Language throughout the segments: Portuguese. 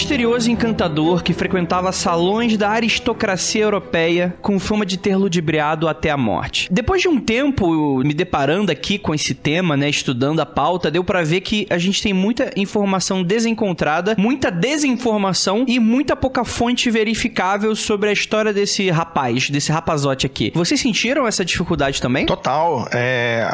misterioso encantador que frequentava salões da aristocracia europeia com fama de ter ludibriado até a morte. Depois de um tempo me deparando aqui com esse tema, né, estudando a pauta, deu para ver que a gente tem muita informação desencontrada, muita desinformação e muita pouca fonte verificável sobre a história desse rapaz, desse rapazote aqui. Vocês sentiram essa dificuldade também? Total. É,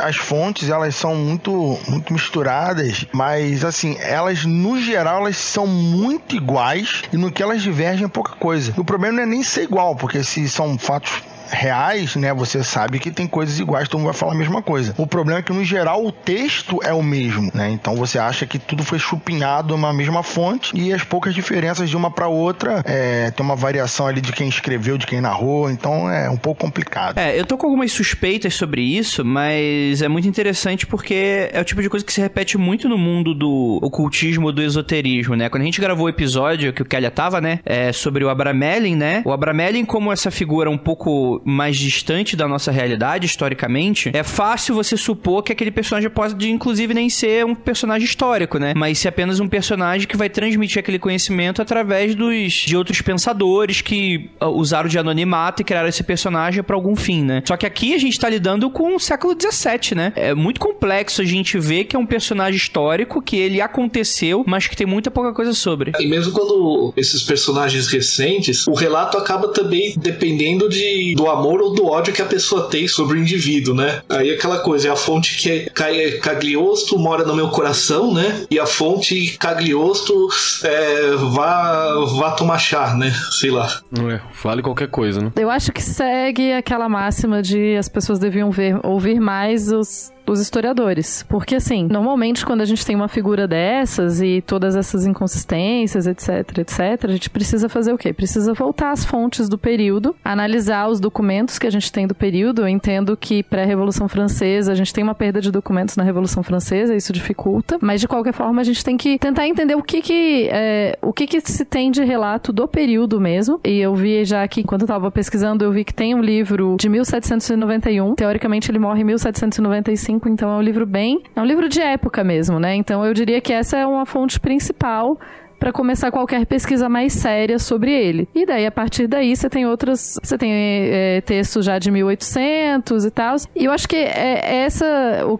as, fontes, elas são muito, muito misturadas, mas assim, elas no geral elas são muito iguais e no que elas divergem é pouca coisa. O problema não é nem ser igual, porque se são fatos reais, né, você sabe que tem coisas iguais, todo mundo vai falar a mesma coisa. O problema é que, no geral, o texto é o mesmo, né? Então você acha que tudo foi chupinhado uma mesma fonte e as poucas diferenças de uma para outra é, tem uma variação ali de quem escreveu, de quem narrou, então é um pouco complicado. É, eu tô com algumas suspeitas sobre isso, mas é muito interessante porque é o tipo de coisa que se repete muito no mundo do ocultismo, do esoterismo, né? Quando a gente gravou o episódio que o Kelly tava, né, é, sobre o Abramelin, né? O Abramelin como essa figura um pouco mais distante da nossa realidade, historicamente, é fácil você supor que aquele personagem pode, inclusive, nem ser um personagem histórico, né? Mas ser apenas um personagem que vai transmitir aquele conhecimento através dos de outros pensadores que uh, usaram de anonimato e criaram esse personagem para algum fim, né? Só que aqui a gente tá lidando com o século XVII, né? É muito complexo a gente ver que é um personagem histórico, que ele aconteceu, mas que tem muita pouca coisa sobre. E mesmo quando esses personagens recentes, o relato acaba também dependendo de, do amor ou do ódio que a pessoa tem sobre o indivíduo, né? Aí aquela coisa, é a fonte que é Cagliosto mora no meu coração, né? E a fonte Cagliosto é, vá, vá tomar chá, né? Sei lá. É, vale qualquer coisa, né? Eu acho que segue aquela máxima de as pessoas deviam ver, ouvir mais os os historiadores. Porque, assim, normalmente quando a gente tem uma figura dessas e todas essas inconsistências, etc, etc, a gente precisa fazer o quê? Precisa voltar às fontes do período, analisar os documentos que a gente tem do período. Eu entendo que pré-Revolução Francesa, a gente tem uma perda de documentos na Revolução Francesa, isso dificulta, mas de qualquer forma a gente tem que tentar entender o que que, é, o que, que se tem de relato do período mesmo. E eu vi já aqui, enquanto eu tava pesquisando, eu vi que tem um livro de 1791, teoricamente ele morre em 1795 então é um livro bem. É um livro de época mesmo, né? Então eu diria que essa é uma fonte principal para começar qualquer pesquisa mais séria sobre ele. E daí, a partir daí, você tem outras. Você tem é, textos já de 1800 e tal. E eu acho que é, essa.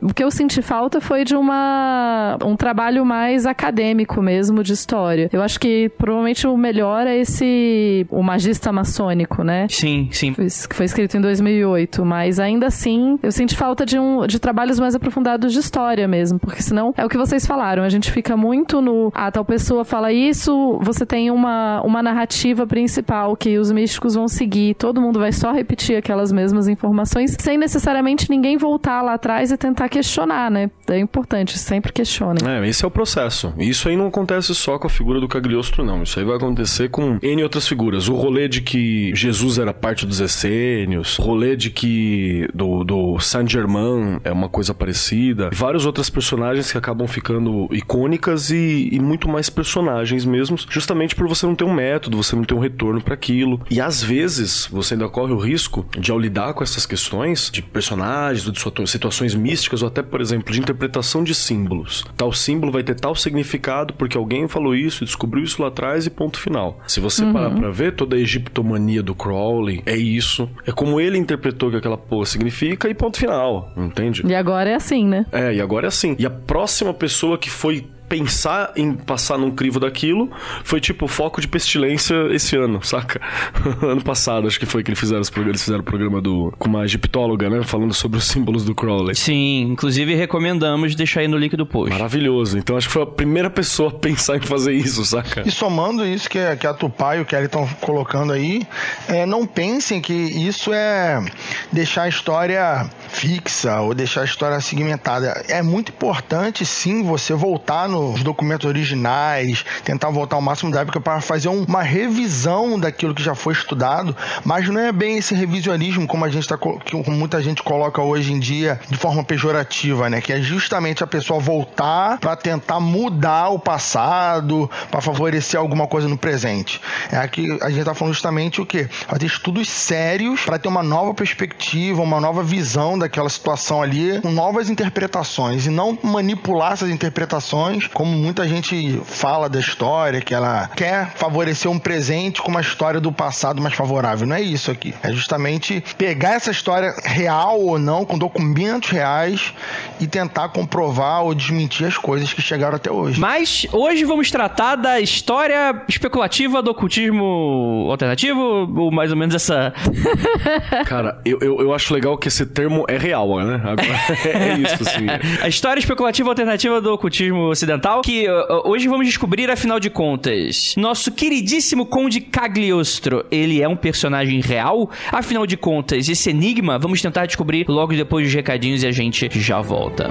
O que eu senti falta foi de uma, um trabalho mais acadêmico mesmo de história. Eu acho que provavelmente o melhor é esse. O Magista Maçônico, né? Sim, sim. Que foi escrito em 2008. Mas ainda assim, eu senti falta de, um, de trabalhos mais aprofundados de história mesmo. Porque senão é o que vocês falaram. A gente fica muito no. Ah, tal pessoa fala isso, você tem uma, uma narrativa principal que os místicos vão seguir, todo mundo vai só repetir aquelas mesmas informações, sem necessariamente ninguém voltar lá atrás e tentar questionar, né? É importante, sempre questione. É, esse é o processo. Isso aí não acontece só com a figura do Cagliostro, não. Isso aí vai acontecer com N outras figuras. O rolê de que Jesus era parte dos essênios, o rolê de que do, do Saint-Germain é uma coisa parecida, vários outros personagens que acabam ficando icônicas e, e muito mais personagens personagens mesmos, justamente por você não ter um método, você não ter um retorno para aquilo. E às vezes você ainda corre o risco de, ao lidar com essas questões de personagens, de situações místicas, ou até, por exemplo, de interpretação de símbolos. Tal símbolo vai ter tal significado porque alguém falou isso, descobriu isso lá atrás e ponto final. Se você uhum. parar pra ver, toda a egiptomania do Crowley é isso. É como ele interpretou que aquela porra significa e ponto final, entende? E agora é assim, né? É, e agora é assim. E a próxima pessoa que foi pensar em passar num crivo daquilo foi tipo foco de pestilência esse ano, saca? ano passado, acho que foi que eles fizeram, eles fizeram o programa do, com uma egiptóloga, né? Falando sobre os símbolos do Crowley. Sim, inclusive recomendamos deixar aí no link do post. Maravilhoso. Então acho que foi a primeira pessoa a pensar em fazer isso, saca? E somando isso que, que a Tupá e o Kelly estão colocando aí, é, não pensem que isso é deixar a história fixa ou deixar a história segmentada. É muito importante, sim, você voltar nos documentos originais, tentar voltar ao máximo da época para fazer um, uma revisão daquilo que já foi estudado, mas não é bem esse revisionismo como a gente tá, como muita gente coloca hoje em dia de forma pejorativa, né? Que é justamente a pessoa voltar para tentar mudar o passado, para favorecer alguma coisa no presente. É aqui a gente está falando justamente o que? Fazer estudos sérios para ter uma nova perspectiva, uma nova visão daquela situação ali com novas interpretações e não manipular essas interpretações como muita gente fala da história, que ela quer favorecer um presente com uma história do passado mais favorável. Não é isso aqui. É justamente pegar essa história real ou não, com documentos reais e tentar comprovar ou desmentir as coisas que chegaram até hoje. Mas hoje vamos tratar da história especulativa do ocultismo alternativo, ou mais ou menos essa. Cara, eu, eu, eu acho legal que esse termo é real, né? É isso, assim. A história especulativa alternativa do ocultismo ocidental, que uh, hoje vamos descobrir, afinal de contas, nosso queridíssimo Conde Cagliostro, ele é um personagem real? Afinal de contas, esse enigma, vamos tentar descobrir logo depois dos recadinhos e a gente já volta.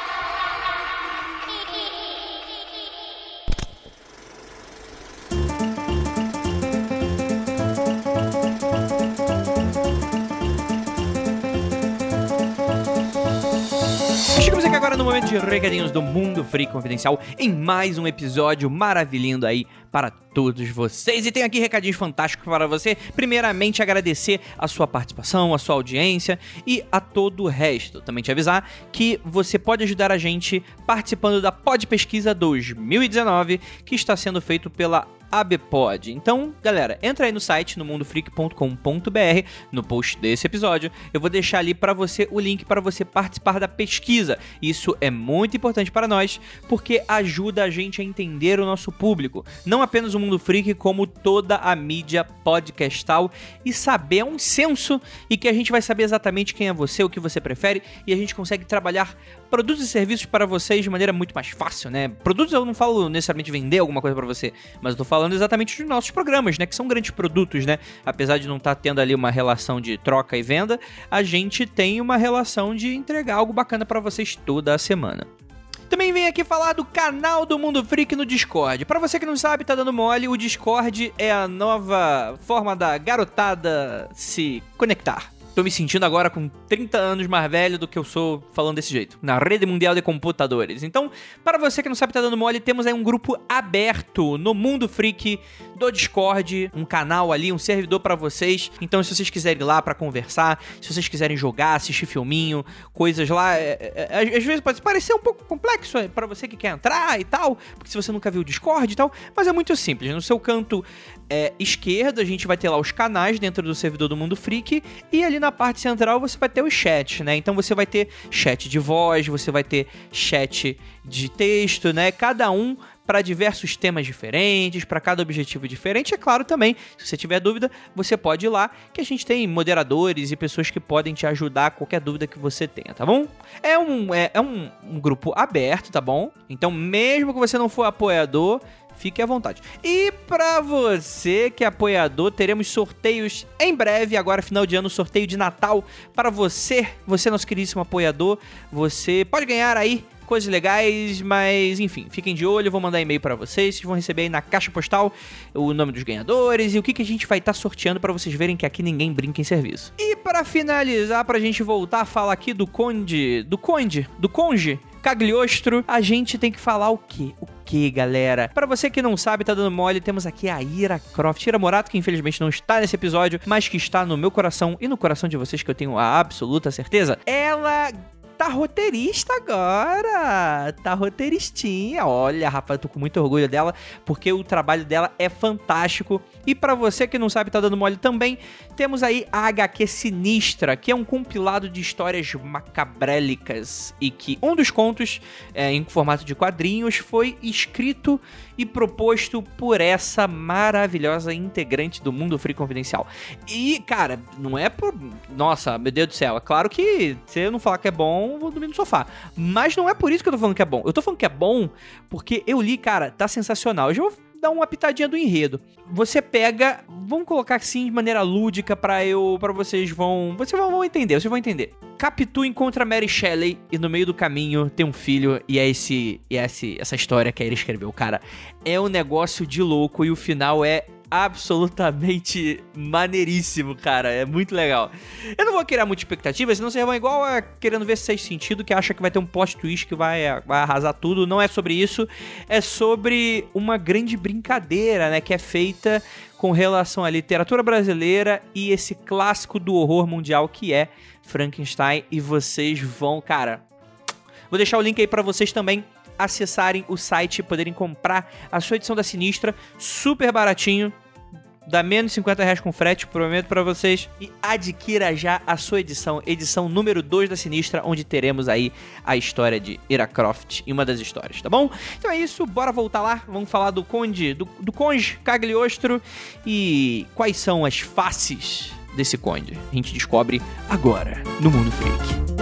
Recadinhos do Mundo Free Confidencial em mais um episódio maravilhando aí para todos vocês. E tem aqui recadinhos fantásticos para você. Primeiramente, agradecer a sua participação, a sua audiência e a todo o resto. Também te avisar que você pode ajudar a gente participando da Pod Pesquisa 2019, que está sendo feito pela ABPOD. Então, galera, entra aí no site no mundofreak.com.br, no post desse episódio. Eu vou deixar ali para você o link para você participar da pesquisa. Isso é muito importante para nós, porque ajuda a gente a entender o nosso público. Não apenas o Mundo Freak, como toda a mídia podcastal e saber um senso e que a gente vai saber exatamente quem é você, o que você prefere e a gente consegue trabalhar produtos e serviços para vocês de maneira muito mais fácil, né? Produtos eu não falo necessariamente vender alguma coisa para você, mas eu tô falando exatamente dos nossos programas, né? Que são grandes produtos, né? Apesar de não estar tendo ali uma relação de troca e venda, a gente tem uma relação de entregar algo bacana para vocês toda a semana. Também vem aqui falar do canal do Mundo Freak no Discord. Para você que não sabe, tá dando mole, o Discord é a nova forma da garotada se conectar. Tô me sentindo agora com 30 anos mais velho do que eu sou falando desse jeito. Na rede mundial de computadores. Então, para você que não sabe, tá dando mole, temos aí um grupo aberto no Mundo Freak do Discord, um canal ali, um servidor para vocês. Então, se vocês quiserem ir lá para conversar, se vocês quiserem jogar, assistir filminho, coisas lá, é, é, é, às vezes pode parecer um pouco complexo para você que quer entrar e tal, porque se você nunca viu o Discord e tal, mas é muito simples. No seu canto é, esquerdo, a gente vai ter lá os canais dentro do servidor do Mundo Freak e ali na parte central você vai ter os chats, né? Então você vai ter chat de voz, você vai ter chat de texto, né? Cada um para diversos temas diferentes, para cada objetivo diferente. É claro também, se você tiver dúvida, você pode ir lá, que a gente tem moderadores e pessoas que podem te ajudar qualquer dúvida que você tenha, tá bom? É um, é, é um, um grupo aberto, tá bom? Então, mesmo que você não for apoiador, fique à vontade. E para você que é apoiador, teremos sorteios em breve, agora final de ano, sorteio de Natal para você, você nosso queridíssimo apoiador. Você pode ganhar aí coisas legais, mas enfim, fiquem de olho, vou mandar e-mail para vocês, vocês vão receber aí na caixa postal o nome dos ganhadores e o que, que a gente vai estar tá sorteando para vocês verem que aqui ninguém brinca em serviço. E para finalizar, pra gente voltar a falar aqui do Conde, do Conde, do Conge, Cagliostro, a gente tem que falar o quê? O que, galera? Para você que não sabe, tá dando mole, temos aqui a Ira Croft. Ira Morato, que infelizmente não está nesse episódio, mas que está no meu coração e no coração de vocês, que eu tenho a absoluta certeza. Ela tá roteirista agora. Tá roteiristinha. Olha, rapaz, tô com muito orgulho dela, porque o trabalho dela é fantástico. E para você que não sabe, tá dando mole também, temos aí a HQ Sinistra, que é um compilado de histórias macabrélicas e que um dos contos, é, em formato de quadrinhos, foi escrito e proposto por essa maravilhosa integrante do Mundo Free Confidencial. E, cara, não é por. Nossa, meu Deus do céu, é claro que se eu não falar que é bom, vou dormir no sofá. Mas não é por isso que eu tô falando que é bom. Eu tô falando que é bom porque eu li, cara, tá sensacional. Eu já vou dar uma pitadinha do enredo. Você pega, vamos colocar assim de maneira lúdica para eu, para vocês vão, vocês vão, vão entender, vocês vão entender. Capitu encontra Mary Shelley e no meio do caminho tem um filho e é esse, e é esse, essa história que ele escreveu, cara. É um negócio de louco e o final é absolutamente maneiríssimo, cara. É muito legal. Eu não vou criar muita expectativa, senão vocês vão igual a querendo ver Seis Sentido, que acha que vai ter um plot twist que vai, vai arrasar tudo. Não é sobre isso. É sobre uma grande brincadeira, né? Que é feita com relação à literatura brasileira e esse clássico do horror mundial que é Frankenstein. E vocês vão, cara. Vou deixar o link aí para vocês também acessarem o site e poderem comprar a sua edição da Sinistra, super baratinho. Dá menos 50 reais com frete, prometo para vocês. E adquira já a sua edição, edição número 2 da Sinistra, onde teremos aí a história de Ira Croft em uma das histórias, tá bom? Então é isso, bora voltar lá. Vamos falar do Conde, do, do Conde Cagliostro e quais são as faces desse Conde. A gente descobre agora no Mundo Freak.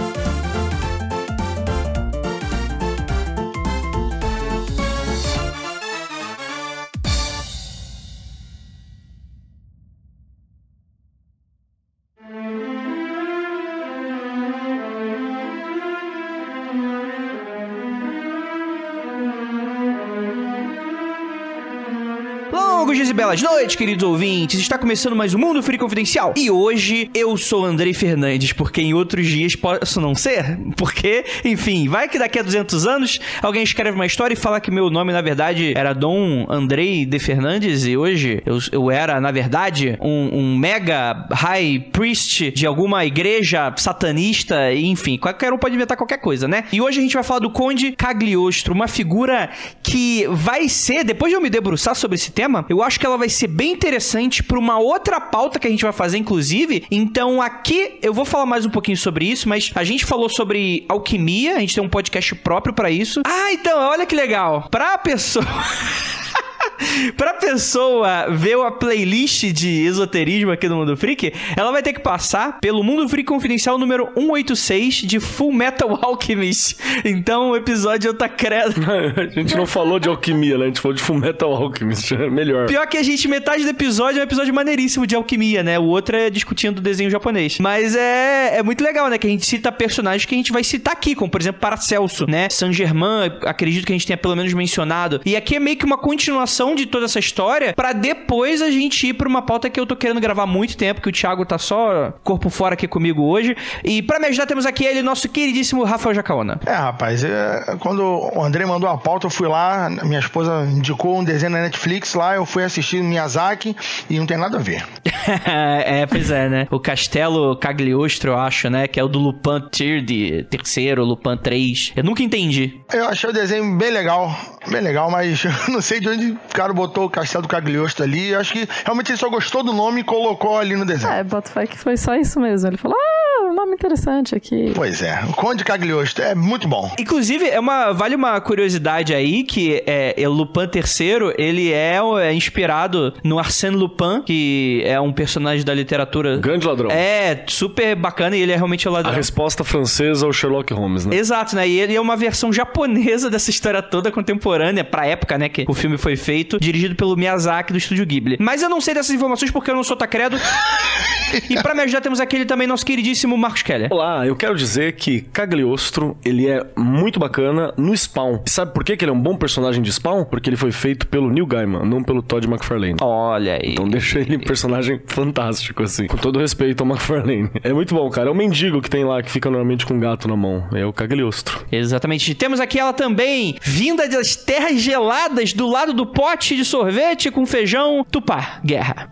Belas noites, queridos ouvintes. Está começando mais um Mundo Free Confidencial. E hoje eu sou Andrei Fernandes, porque em outros dias posso não ser. Porque, enfim, vai que daqui a 200 anos alguém escreve uma história e fala que meu nome, na verdade, era Dom Andrei de Fernandes e hoje eu, eu era, na verdade, um, um mega high priest de alguma igreja satanista, enfim, qualquer um pode inventar qualquer coisa, né? E hoje a gente vai falar do Conde Cagliostro, uma figura que vai ser, depois de eu me debruçar sobre esse tema, eu acho que ela vai ser bem interessante para uma outra pauta que a gente vai fazer, inclusive. Então aqui eu vou falar mais um pouquinho sobre isso, mas a gente falou sobre alquimia, a gente tem um podcast próprio para isso. Ah, então, olha que legal. Pra pessoa. pra pessoa ver a playlist de esoterismo aqui do Mundo Freak, ela vai ter que passar pelo Mundo Freak Confidencial número 186 de Full Metal Alchemist. Então o episódio tá credo. a gente não falou de alquimia, né? A gente falou de Full Metal Alchemist. É melhor. Pior que a gente, metade do episódio é um episódio maneiríssimo de alquimia, né? O outro é discutindo o desenho japonês. Mas é, é muito legal, né? Que a gente cita personagens que a gente vai citar aqui, como por exemplo Paracelso, né? Saint Germain, acredito que a gente tenha pelo menos mencionado. E aqui é meio que uma continuação de toda essa história para depois a gente ir pra uma pauta que eu tô querendo gravar há muito tempo, que o Thiago tá só corpo fora aqui comigo hoje. E para me ajudar temos aqui ele, nosso queridíssimo Rafael Jacaona. É, rapaz, é, quando o André mandou a pauta, eu fui lá, minha esposa indicou um desenho na Netflix lá, eu fui assistir Miyazaki e não tem nada a ver. é, pois é, né? O Castelo Cagliostro, eu acho, né? Que é o do Lupin Tier terceiro, Lupin 3. Eu nunca entendi. Eu achei o desenho bem legal, bem legal, mas não sei de onde o cara botou o Castelo do Cagliostro ali. Acho que realmente ele só gostou do nome e colocou ali no desenho. É, Botafé que foi só isso mesmo. Ele falou, ah, um nome interessante aqui. Pois é, o Conde Cagliostro é muito bom. Inclusive, é uma, vale uma curiosidade aí que é, é Lupin III, ele é, é inspirado no Arsène Lupin, que é um personagem da literatura. Grande ladrão. É, super bacana e ele é realmente o ladrão. A resposta francesa ao Sherlock Holmes, né? Exato, né? E ele é uma versão japonesa dessa história toda contemporânea, pra época, né, que o filme foi feito, dirigido pelo Miyazaki do estúdio Ghibli. Mas eu não sei dessas informações porque eu não sou tacredo. e pra me ajudar temos aquele também nosso queridíssimo Marcos Keller. Olá, eu quero dizer que Cagliostro, ele é muito bacana no Spawn. E sabe por que que ele é um bom personagem de Spawn? Porque ele foi feito pelo Neil Gaiman, não pelo Todd McFarlane. Olha aí. Então deixa ele um personagem fantástico, assim. Com todo respeito ao McFarlane. É muito bom, cara. É o mendigo que tem lá, que fica normalmente com um gato na mão. É o Cagliostro. Exatamente. Temos aqui ela também, vinda das terras geladas, do lado do pote de sorvete com feijão, Tupá. Guerra.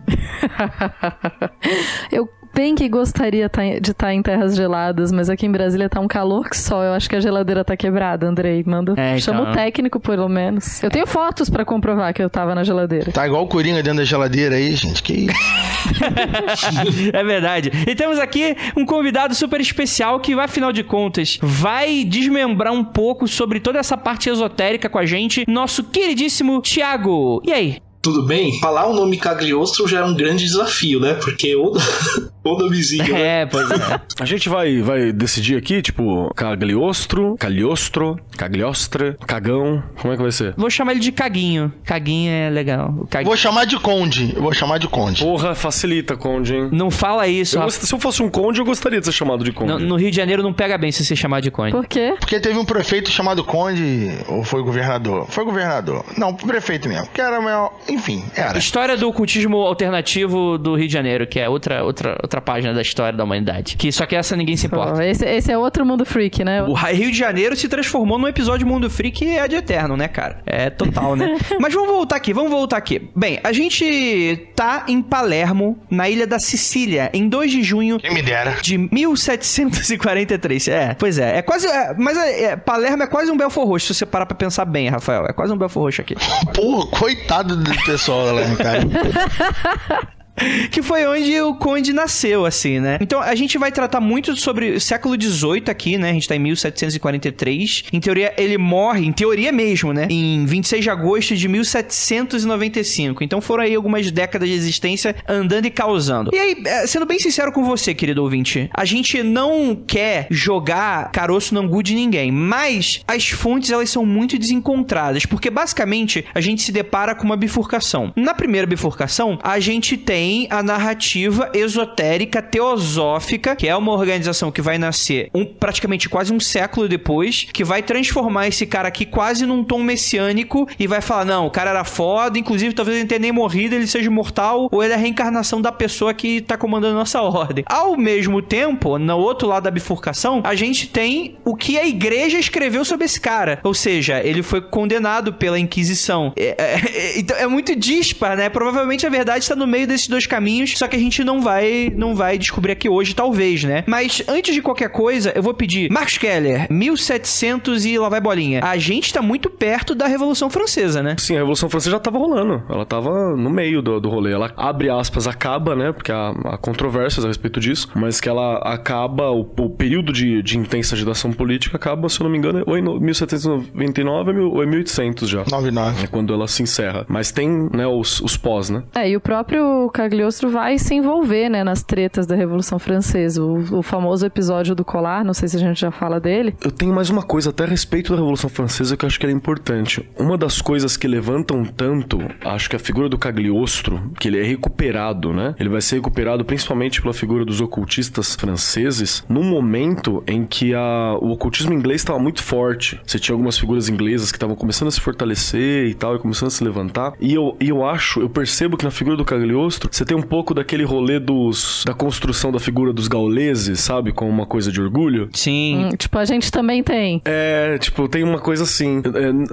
eu bem que gostaria tá de estar em terras geladas, mas aqui em Brasília tá um calor que só. Eu acho que a geladeira tá quebrada, Andrei. Manda. É, então. Chama o técnico, pelo menos. Eu tenho fotos pra comprovar que eu tava na geladeira. Tá igual o Coringa dentro da geladeira aí, gente. Que isso? é verdade. E temos aqui um convidado super especial que, afinal de contas, vai desmembrar um pouco sobre toda essa parte esotérica com a gente, nosso queridíssimo Thiago. E aí? Tudo bem? Falar o nome Cagliostro já é um grande desafio, né? Porque o, o nomezinho. né? É, pois é. A gente vai, vai decidir aqui, tipo, Cagliostro, Cagliostro, Cagliostra, Cagão. Como é que vai ser? Vou chamar ele de Caguinho. Caguinho é legal. Vou chamar de Conde. Eu vou chamar de Conde. Porra, facilita, Conde, hein? Não fala isso, Eu Se eu fosse um Conde, eu gostaria de ser chamado de Conde. No, no Rio de Janeiro não pega bem se você chamar de Conde. Por quê? Porque teve um prefeito chamado Conde, ou foi governador? Foi governador. Não, prefeito mesmo. Que era o maior. Enfim, era. História do ocultismo alternativo do Rio de Janeiro, que é outra, outra, outra página da história da humanidade. Que só que essa ninguém se importa. esse, esse é outro mundo freak, né? O Rio de Janeiro se transformou num episódio Mundo Freak é de eterno, né, cara? É total, né? Mas vamos voltar aqui, vamos voltar aqui. Bem, a gente tá em Palermo, na ilha da Sicília, em 2 de junho Quem me dera. de 1743. É, pois é. É quase. é, mas é, é, Palermo é quase um Belfor Roxo, se você parar pra pensar bem, Rafael. É quase um Belfor Roxo aqui. Porra, coitado do pessoal lá, cara. que foi onde o Conde nasceu, assim, né? Então a gente vai tratar muito sobre o século XVIII aqui, né? A gente tá em 1743. Em teoria, ele morre, em teoria mesmo, né? Em 26 de agosto de 1795. Então foram aí algumas décadas de existência andando e causando. E aí, é, sendo bem sincero com você, querido ouvinte, a gente não quer jogar caroço no angu de ninguém, mas as fontes elas são muito desencontradas, porque basicamente a gente se depara com uma bifurcação. Na primeira bifurcação, a gente tem a narrativa esotérica teosófica, que é uma organização que vai nascer um, praticamente quase um século depois, que vai transformar esse cara aqui quase num tom messiânico e vai falar: não, o cara era foda, inclusive talvez ele tenha nem morrido, ele seja imortal, ou ele é a reencarnação da pessoa que tá comandando nossa ordem. Ao mesmo tempo, no outro lado da bifurcação, a gente tem o que a igreja escreveu sobre esse cara. Ou seja, ele foi condenado pela Inquisição. É, é, então é muito dispar, né? Provavelmente a verdade está no meio desses dois caminhos, só que a gente não vai não vai descobrir aqui hoje, talvez, né? Mas antes de qualquer coisa, eu vou pedir, Marcos Keller, 1700 e lá vai bolinha. A gente tá muito perto da Revolução Francesa, né? Sim, a Revolução Francesa já tava rolando. Ela tava no meio do, do rolê. Ela, abre aspas, acaba, né? Porque há, há controvérsias a respeito disso. Mas que ela acaba, o, o período de, de intensa agitação política acaba, se eu não me engano, ou em no- 1799 ou mil- ou em 1800 já. 99. É quando ela se encerra. Mas tem, né, os, os pós, né? É, e o próprio Cagliostro vai se envolver, né, nas tretas da Revolução Francesa. O, o famoso episódio do colar, não sei se a gente já fala dele. Eu tenho mais uma coisa até a respeito da Revolução Francesa que eu acho que ela é importante. Uma das coisas que levantam tanto, acho que a figura do Cagliostro, que ele é recuperado, né? Ele vai ser recuperado principalmente pela figura dos ocultistas franceses, num momento em que a, o ocultismo inglês estava muito forte. Você tinha algumas figuras inglesas que estavam começando a se fortalecer e tal, e começando a se levantar. E eu, e eu acho, eu percebo que na figura do Cagliostro, você tem um pouco daquele rolê dos da construção da figura dos gauleses, sabe? Como uma coisa de orgulho. Sim. Hum, tipo, a gente também tem. É, tipo, tem uma coisa assim.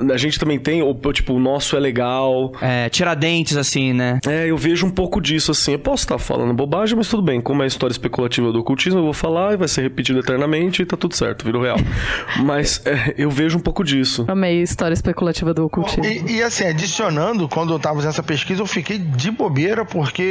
É, a gente também tem, o- tipo, o nosso é legal. É, tiradentes, assim, né? É, eu vejo um pouco disso, assim. Eu posso estar falando bobagem, mas tudo bem. Como é a história especulativa do ocultismo, eu vou falar e vai ser repetido eternamente e tá tudo certo, virou real. mas é, eu vejo um pouco disso. Amei a história especulativa do ocultismo. E, e, assim, adicionando, quando eu tava fazendo essa pesquisa, eu fiquei de bobeira, porque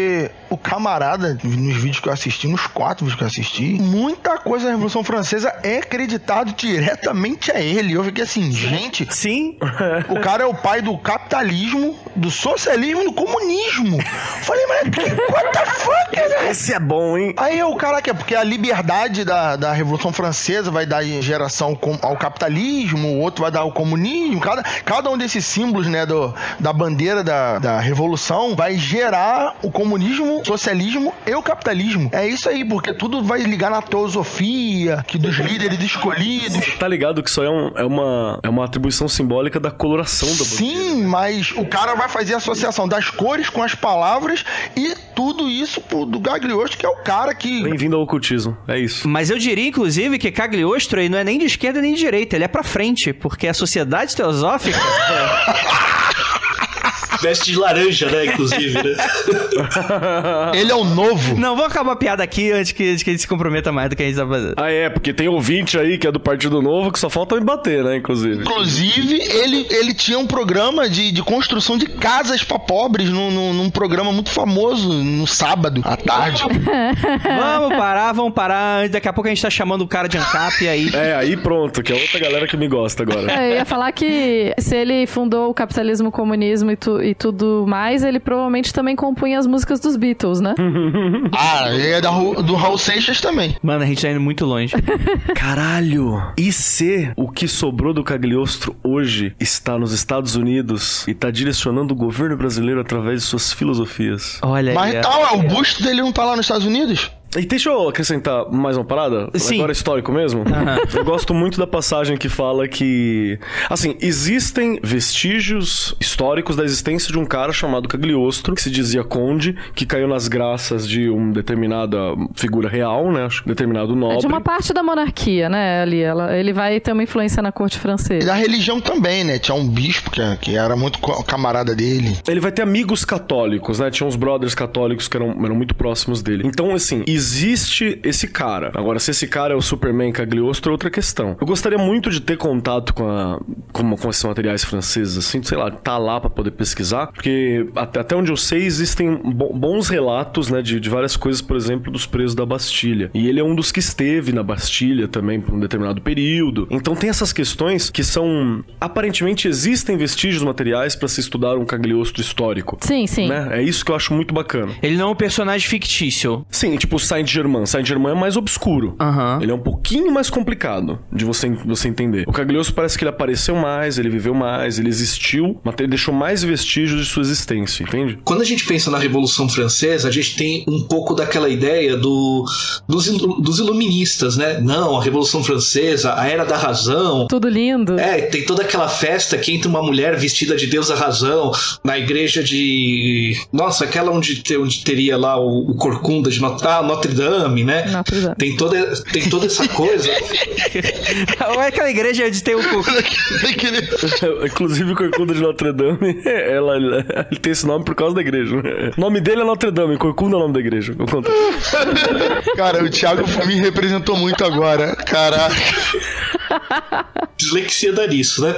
o camarada, nos vídeos que eu assisti, nos quatro vídeos que eu assisti, muita coisa da Revolução Francesa é acreditado diretamente a ele. Eu fiquei assim, gente, Sim. o cara é o pai do capitalismo, do socialismo e do comunismo. Falei, mas que, what the fuck? né? Esse é bom, hein? Aí o cara quer, porque a liberdade da, da Revolução Francesa vai dar geração ao capitalismo, o outro vai dar ao comunismo. Cada, cada um desses símbolos, né, do, da bandeira da, da Revolução vai gerar o comunismo, o socialismo e o capitalismo. É isso aí, porque tudo vai ligar na teosofia, que dos líderes escolhidos. Tá ligado que isso aí é, um- é uma, é uma atribuição simbólica da coloração da bandeira. Sim, mas o cara vai fazer a associação das cores com as palavras e tudo isso pro- do Gagliosto, que é o cara que Bem-vindo ao ocultismo. É isso. Mas eu diria, inclusive, que Cagliostro aí não é nem de esquerda nem de direita, ele é pra frente, porque a sociedade teosófica Veste de laranja, né, inclusive, né? Ele é o novo. Não, vamos acabar a piada aqui antes que, antes que a gente se comprometa mais do que a gente tá fazendo. Ah, é, porque tem ouvinte aí que é do Partido Novo que só falta me bater, né, inclusive. Inclusive, ele, ele tinha um programa de, de construção de casas pra pobres num, num, num programa muito famoso no sábado, à tarde. Vamos parar, vamos parar. Daqui a pouco a gente tá chamando o cara de ANCAP e aí. É, aí pronto, que é outra galera que me gosta agora. É, eu ia falar que se ele fundou o capitalismo, o comunismo e, tu- e tudo mais, ele provavelmente também compunha as músicas dos Beatles, né? Ah, ele é da, do Raul Seixas também. Mano, a gente tá indo muito longe. Caralho! E se o que sobrou do Cagliostro hoje está nos Estados Unidos e tá direcionando o governo brasileiro através de suas filosofias? Olha Mas aí. então, é, o busto dele não tá lá nos Estados Unidos? E deixa eu acrescentar mais uma parada? Sim. Agora histórico mesmo? Eu gosto muito da passagem que fala que... Assim, existem vestígios históricos da existência de um cara chamado Cagliostro, que se dizia conde, que caiu nas graças de uma determinada figura real, né? Acho que determinado É nobre. de uma parte da monarquia, né, ali. Ela, ele vai ter uma influência na corte E francesa. da religião também, né? Tinha um bispo que, que era muito camarada dele. Ele vai ter amigos católicos, né? Tinha uns brothers católicos que eram, eram muito próximos dele. Então, assim, existe esse cara. Agora, se esse cara é o Superman Cagliostro, é outra questão. Eu gostaria muito de ter contato com, a, com, com esses materiais franceses, assim, sei lá, tá lá pra poder pesquisar, porque até, até onde eu sei, existem bo- bons relatos, né, de, de várias coisas, por exemplo, dos presos da Bastilha. E ele é um dos que esteve na Bastilha também por um determinado período. Então tem essas questões que são. Aparentemente existem vestígios materiais pra se estudar um Cagliostro histórico. Sim, sim. Né? É isso que eu acho muito bacana. Ele não é um personagem fictício. Sim, tipo Saint-Germain. Saint-Germain é mais obscuro. Aham. Ele é um pouquinho mais complicado de você, você entender. O Cagliostro parece que ele apareceu mais, ele viveu mais, ele existiu, mas ele deixou mais vestígios de sua existência, entende? Quando a gente pensa na Revolução Francesa, a gente tem um pouco daquela ideia do, dos, dos iluministas, né? Não, a Revolução Francesa, a Era da Razão. Tudo lindo. É, tem toda aquela festa que entra uma mulher vestida de Deus da Razão na igreja de. Nossa, aquela onde, onde teria lá o, o Corcunda de Notre, Notre Dame, né? Notre Dame. Tem toda, tem toda essa coisa. Ou é aquela igreja de ter o. Aquele- Inclusive o Corcunda de Notre Dame, ela, ele tem esse nome por causa da igreja. O nome dele é Notre Dame, Corcunda é o nome da igreja. Eu conto. Cara, o Thiago me representou muito agora. Caraca. Dislexia dá nisso, né?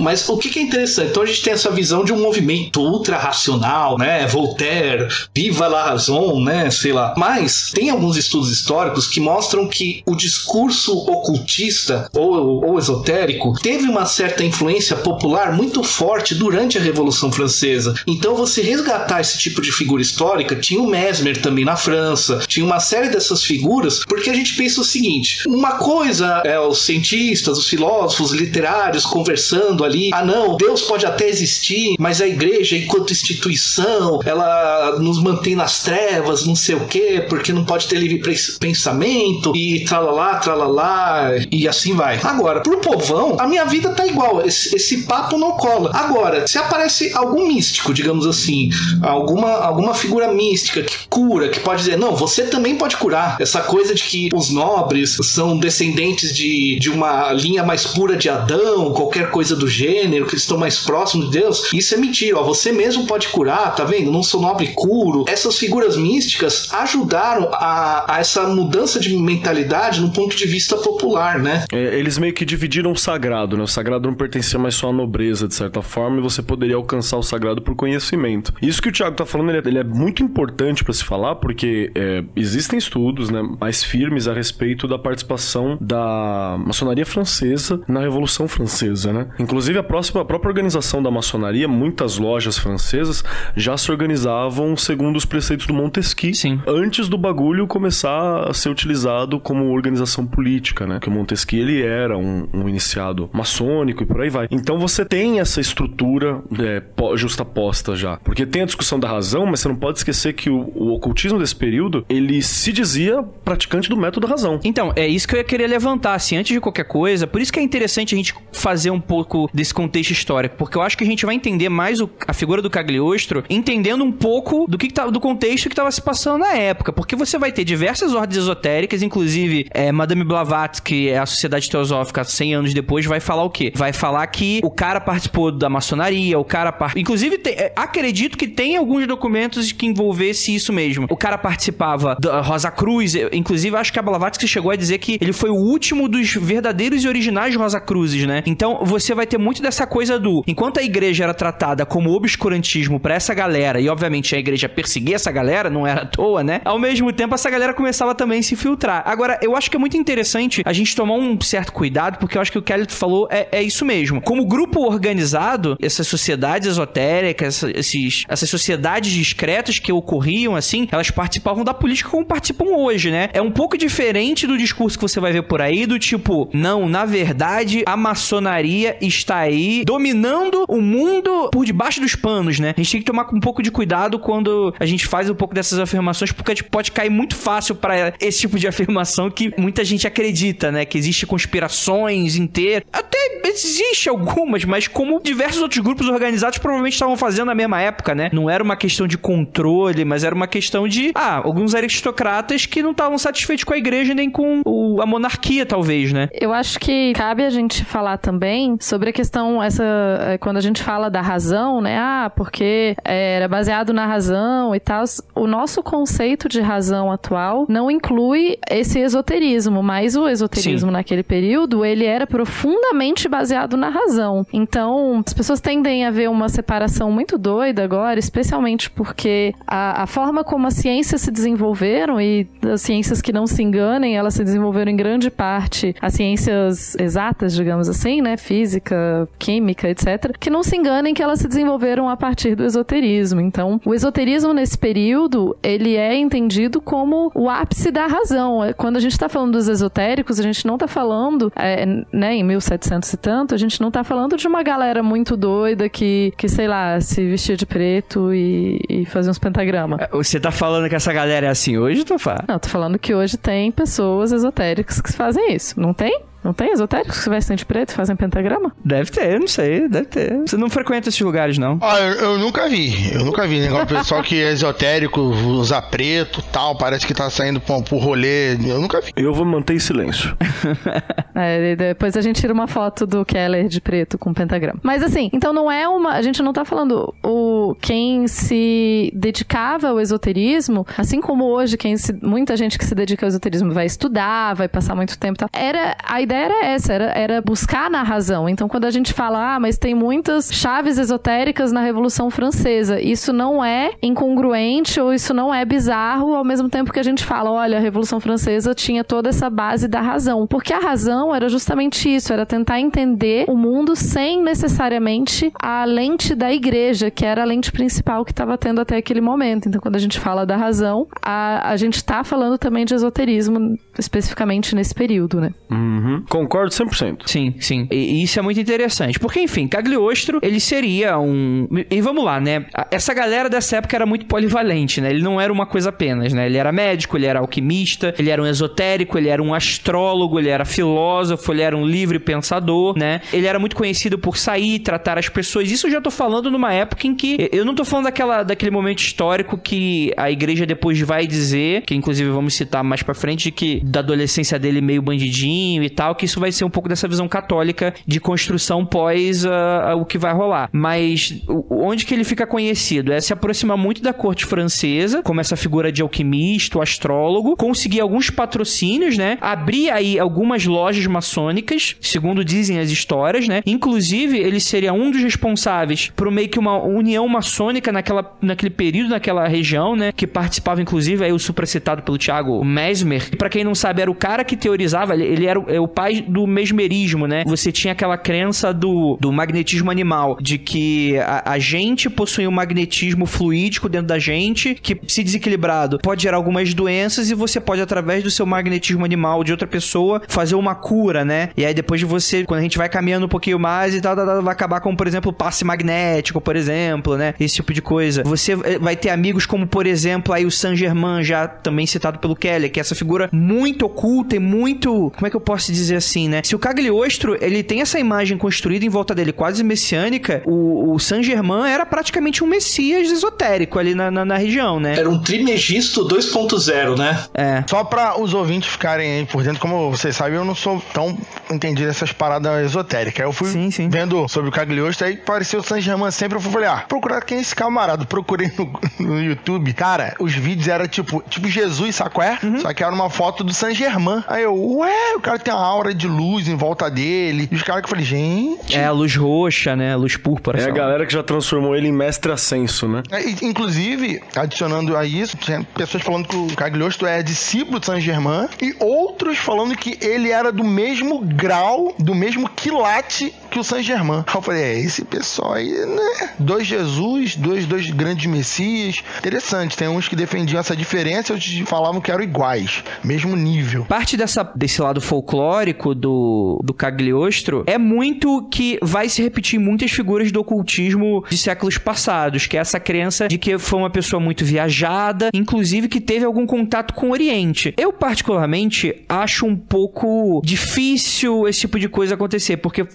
Mas o que, que é interessante? Então a gente tem essa visão de um movimento ultra racional, né? Voltaire, viva la raison, né? Sei lá. Mas tem alguns estudos históricos que mostram que o discurso ocultista ou, ou esotérico teve uma certa influência popular muito forte durante a Revolução Francesa. Então você resgatar esse tipo de figura histórica, tinha o Mesmer também na França, tinha uma série dessas figuras, porque a gente pensa o seguinte: uma coisa é os cientistas, os filósofos, literários conversando ali. Ah, não, Deus pode até existir, mas a igreja, enquanto instituição, ela nos mantém nas trevas, não sei o quê, porque não pode ter livre pensamento e tralalá, tralalá, e assim vai. Agora, pro povão, a minha vida tá igual, esse, esse papo não cola. Agora, se aparece algum místico, digamos assim, alguma, alguma figura mística que cura, que pode dizer, não, você também pode curar. Essa coisa de que os nobres são descendentes de, de uma linha mais pura de Adão, qualquer coisa do gênero, que estão mais próximos de Deus, isso é mentira, ó, você mesmo pode curar, tá vendo? Não sou nobre curo. Essas figuras místicas ajudaram a, a essa mudança de mentalidade no ponto de vista popular, né? É, eles meio que dividiram o sagrado, né? O sagrado não pertencia mais só à nobreza, de certa forma, e você poderia alcançar o sagrado por conhecimento. Isso que o Thiago tá falando, ele é, ele é muito importante pra se falar, porque é, existem estudos né, mais firmes a respeito da participação da maçonaria francesa na Revolução Francesa, né? Inclusive, a, próxima, a própria organização da maçonaria, muitas lojas francesas já se organizavam segundo os preceitos do Montesquieu, Sim. antes do bagulho começar a ser utilizado como organização política, né? Que o Montesquieu ele era um, um iniciado maçônico e por aí vai. Então você tem essa estrutura é, po- justaposta já, porque tem a discussão da razão, mas você não pode esquecer que o, o ocultismo desse período ele se dizia praticante do método da razão. Então, é isso que eu ia querer levantar. Assim, antes de qualquer qualquer coisa. Por isso que é interessante a gente fazer um pouco desse contexto histórico, porque eu acho que a gente vai entender mais o, a figura do Cagliostro entendendo um pouco do que, que tá, do contexto que estava se passando na época, porque você vai ter diversas ordens esotéricas, inclusive é, Madame Blavatsky, é a Sociedade Teosófica 100 anos depois, vai falar o quê? Vai falar que o cara participou da maçonaria, o cara part... inclusive tem, é, acredito que tem alguns documentos que envolvesse isso mesmo. O cara participava da Rosa Cruz, inclusive acho que a Blavatsky chegou a dizer que ele foi o último dos verdadeiros e originais Rosa Cruzes, né? Então você vai ter muito dessa coisa do enquanto a igreja era tratada como obscurantismo para essa galera e obviamente a igreja perseguia essa galera, não era à toa, né? Ao mesmo tempo essa galera começava também a se filtrar. Agora, eu acho que é muito interessante a gente tomar um certo cuidado, porque eu acho que o Kelly falou é, é isso mesmo. Como grupo organizado, essas sociedades esotéricas, esses, essas sociedades discretas que ocorriam assim, elas participavam da política como participam hoje, né? É um pouco diferente do discurso que você vai ver por aí, do tipo, não, na verdade, a maçonaria está aí dominando o mundo por debaixo dos panos, né? A gente tem que tomar um pouco de cuidado quando a gente faz um pouco dessas afirmações, porque a gente pode cair muito fácil para esse tipo de afirmação que muita gente acredita, né? Que existe conspirações inteiras. Até existe algumas, mas como diversos outros grupos organizados provavelmente estavam fazendo na mesma época, né? Não era uma questão de controle, mas era uma questão de, ah, alguns aristocratas que não estavam satisfeitos com a igreja nem com o, a monarquia, talvez, né? Eu acho que cabe a gente falar também sobre a questão, essa, eh, quando a gente fala da razão, né? Ah, porque era baseado na razão e tal. O nosso conceito de razão atual não inclui esse esoterismo, mas o esoterismo Sim. naquele período, ele era profundamente baseado na razão. Então, as pessoas tendem a ver uma separação muito doida agora, especialmente porque a, a forma como as ciências se desenvolveram e as ciências que não se enganem, elas se desenvolveram em grande parte as ciências exatas, digamos assim, né, física, química, etc, que não se enganem que elas se desenvolveram a partir do esoterismo. Então, o esoterismo nesse período, ele é entendido como o ápice da razão. É, quando a gente está falando dos esotéricos, a gente não está falando, é, né, em 1700 e tanto, a gente não está falando de uma galera muito doida que, que sei lá, se vestia de preto e, e fazia uns pentagramas. É, você está falando que essa galera é assim hoje, Tofá? Não, tô falando que hoje tem pessoas esotéricas que fazem isso. Não tem? Não tem esotéricos que se vestem de preto e fazem pentagrama? Deve ter, não sei, deve ter. Você não frequenta esses lugares, não? Ah, eu, eu nunca vi. Eu nunca vi. Negócio pessoal que é esotérico, usa preto tal, parece que tá saindo pro, pro rolê. Eu nunca vi. Eu vou manter em silêncio. é, depois a gente tira uma foto do Keller de preto com pentagrama. Mas assim, então não é uma. A gente não tá falando o quem se dedicava ao esoterismo, assim como hoje, quem se, muita gente que se dedica ao esoterismo vai estudar, vai passar muito tempo. Tal, era a ideia era essa, era, era buscar na razão. Então, quando a gente fala, ah, mas tem muitas chaves esotéricas na Revolução Francesa, isso não é incongruente ou isso não é bizarro, ao mesmo tempo que a gente fala, olha, a Revolução Francesa tinha toda essa base da razão. Porque a razão era justamente isso, era tentar entender o mundo sem necessariamente a lente da igreja, que era a lente principal que estava tendo até aquele momento. Então, quando a gente fala da razão, a, a gente está falando também de esoterismo, especificamente nesse período, né? Uhum. Concordo 100%. Sim, sim. E isso é muito interessante. Porque, enfim, Cagliostro, ele seria um... E vamos lá, né? Essa galera dessa época era muito polivalente, né? Ele não era uma coisa apenas, né? Ele era médico, ele era alquimista, ele era um esotérico, ele era um astrólogo, ele era filósofo, ele era um livre pensador, né? Ele era muito conhecido por sair, tratar as pessoas. Isso eu já tô falando numa época em que... Eu não tô falando daquela, daquele momento histórico que a igreja depois vai dizer, que inclusive vamos citar mais pra frente, de que da adolescência dele meio bandidinho e tal, que isso vai ser um pouco dessa visão católica de construção pós uh, uh, o que vai rolar. Mas onde que ele fica conhecido? É se aproximar muito da corte francesa, como essa figura de alquimista, astrólogo, conseguir alguns patrocínios, né? Abrir aí algumas lojas maçônicas, segundo dizem as histórias, né? Inclusive, ele seria um dos responsáveis por meio que uma união maçônica naquela, naquele período, naquela região, né? Que participava, inclusive, aí o supracitado pelo Tiago Mesmer. Para quem não sabe, era o cara que teorizava, ele era o, é o pai do mesmerismo, né? Você tinha aquela crença do, do magnetismo animal, de que a, a gente possui um magnetismo fluídico dentro da gente, que se desequilibrado pode gerar algumas doenças e você pode, através do seu magnetismo animal de outra pessoa, fazer uma cura, né? E aí depois de você, quando a gente vai caminhando um pouquinho mais e tal, tal, tal vai acabar com, por exemplo, passe magnético, por exemplo, né? Esse tipo de coisa. Você eh, vai ter amigos como, por exemplo, aí o Saint Germain, já também citado pelo Kelly, que é essa figura muito oculta e muito, como é que eu posso dizer assim, né? Se o Cagliostro, ele tem essa imagem construída em volta dele quase messiânica, o, o Saint Germain era praticamente um messias esotérico ali na, na, na região, né? Era um trimegisto 2.0, né? É. Só para os ouvintes ficarem aí por dentro, como vocês sabem, eu não sou tão entendido nessas paradas esotéricas. Aí eu fui Sim, sim. vendo sobre o Cagliostro, aí pareceu o San Germain sempre. Eu falei, ah, procurar quem é esse camarada. Procurei no, no YouTube. Cara, os vídeos eram tipo, tipo Jesus, saco é? Uhum. Só que era uma foto do San Germain. Aí eu, ué, o cara tem uma aura de luz em volta dele. E os caras que eu falei, gente. É a luz roxa, né? A luz púrpura. É a galera que já transformou ele em mestre ascenso, né? É, e, Inclusive, adicionando a isso, tinha pessoas falando que o Cagliostro é discípulo de Saint Germain e outros falando que ele era do mesmo grau, do mesmo quilate que o Saint Germain. Eu falei, é, esse pessoal aí, né? Dois Jesus, dois, dois grandes messias. Interessante, tem uns que defendiam essa diferença outros falavam que eram iguais, mesmo nível. Parte dessa, desse lado folclórico do, do Cagliostro é muito que vai se repetir muitas figuras do ocultismo de séculos passados, que é essa crença de que foi uma pessoa muito viajada, inclusive que teve algum contato com o Oriente. Eu, particularmente, acho um pouco difícil esse tipo de coisa acontecer, porque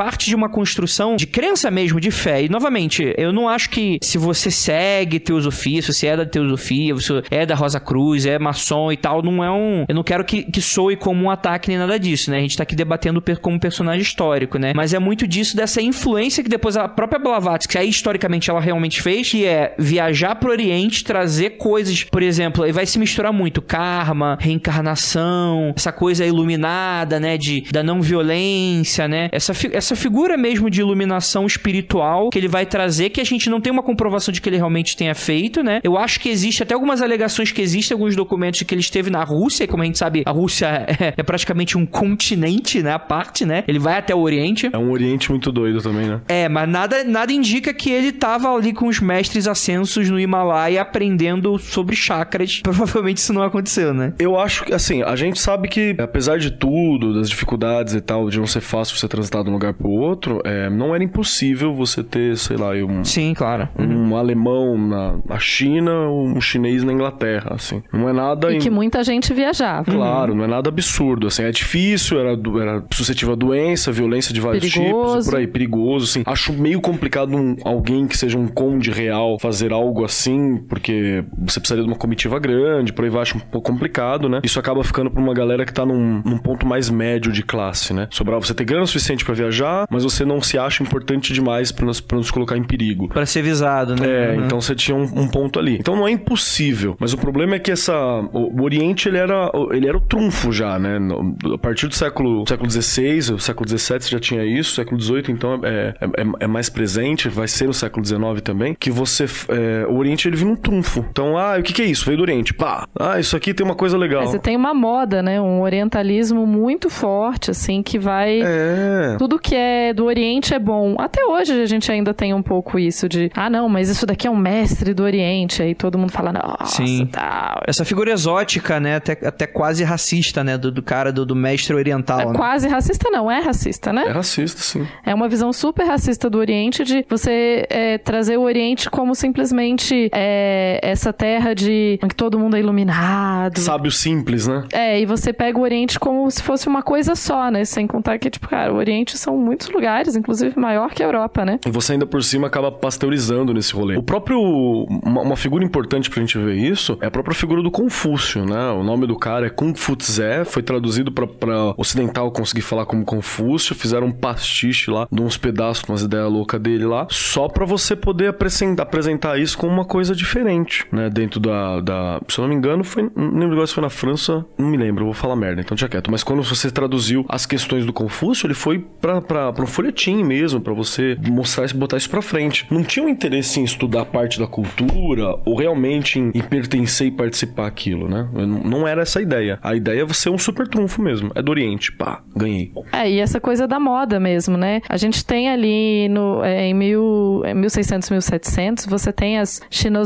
parte de uma construção de crença mesmo, de fé. E, novamente, eu não acho que se você segue teosofia, se você é da teosofia, você é da Rosa Cruz, é maçom e tal, não é um. Eu não quero que, que soe como um ataque nem nada disso, né? A gente tá aqui debatendo como personagem histórico, né? Mas é muito disso, dessa influência que depois a própria Blavatsky, aí historicamente ela realmente fez, que é viajar pro Oriente, trazer coisas, por exemplo, aí vai se misturar muito karma, reencarnação, essa coisa iluminada, né? De, da não violência, né? Essa, fi- essa figura mesmo de iluminação espiritual que ele vai trazer, que a gente não tem uma comprovação de que ele realmente tenha feito, né? Eu acho que existe até algumas alegações que existem alguns documentos de que ele esteve na Rússia, e como a gente sabe, a Rússia é, é praticamente um continente, né? A parte, né? Ele vai até o Oriente. É um Oriente muito doido também, né? É, mas nada, nada indica que ele tava ali com os mestres ascensos no Himalaia aprendendo sobre chakras. Provavelmente isso não aconteceu, né? Eu acho que, assim, a gente sabe que, apesar de tudo, das dificuldades e tal, de não ser fácil você transitar de um lugar pro outro, é, não era impossível você ter, sei lá, um, Sim, claro. um alemão na, na China, um chinês na Inglaterra, assim. Não é nada... E que im- muita gente viajava. Claro, não é nada absurdo, assim, é difícil, era, era suscetível a doença, violência de vários tipos, Perigoso. e por aí, perigoso, assim. Acho meio complicado um- alguém que seja um conde real fazer algo assim, porque você precisaria de uma comitiva grande, por aí vai, acho um pouco complicado, né? Isso acaba ficando pra uma galera que tá num, num ponto mais médio de classe, né? Sobrar você ter grana suficiente pra viajar, mas você não se acha importante demais pra nos, pra nos colocar em perigo. Pra ser visado, né? É, Uhum. então você tinha um, um ponto ali. Então não é impossível, mas o problema é que essa o, o Oriente ele era ele era o trunfo já, né? No- a partir do século século XVI, o século XVII já tinha isso, século XVIII então é, é, é- é mais presente, vai ser no século XIX também, que você é, o Oriente ele vira um trunfo. Então ah, o que que é isso? Veio do Oriente, pá. Ah, isso aqui tem uma coisa legal. É, Você tem uma moda, né? Um orientalismo muito forte, assim, que vai. É. Tudo que é do Oriente é bom. Até hoje a gente ainda tem um pouco isso de, ah, não, mas isso daqui é um mestre do Oriente. Aí todo mundo fala, nossa, Sim. tal. Essa figura exótica, né? Até, até quase racista, né? Do, do cara, do, do mestre oriental. É né? quase racista, não, é racista, né? É racista, sim. É uma visão super racista do Oriente de você é, trazer o Oriente como simplesmente é, essa terra de que todo mundo é iluminado. Sábio simples, né? É, e você pega o Oriente como se fosse uma coisa só, né? Sem contar que, tipo, cara, o Oriente são muitos lugares, inclusive maior que a Europa, né? E você ainda por cima acaba pasteurizando nesse rolê. O próprio. Uma, uma figura importante pra gente ver isso é a própria figura do Confúcio, né? O nome do cara é Kung Fu Tse, foi traduzido pra, pra ocidental conseguir falar como Confúcio. Fizeram um pastiche lá, de uns pedaços, umas ideias loucas dele lá, só pra você poder apresentar, apresentar isso como uma coisa diferente, né? Dentro da. da se eu não me engano, foi. Não lembro se foi na França, não me lembro, vou falar merda, então tinha quieto. Mas quando você traduziu as questões do Confúcio, ele foi pra, pra um folhetim mesmo, pra você mostrar isso, botar isso pra frente. Não tinha um interesse em estudar parte da cultura ou realmente em, em pertencer e participar aquilo, né? Não, era essa a ideia. A ideia é você um super trunfo mesmo. É do Oriente, pá, ganhei. É, e essa coisa da moda mesmo, né? A gente tem ali no, é, em mil, é, 1600, 1700, você tem as chinois,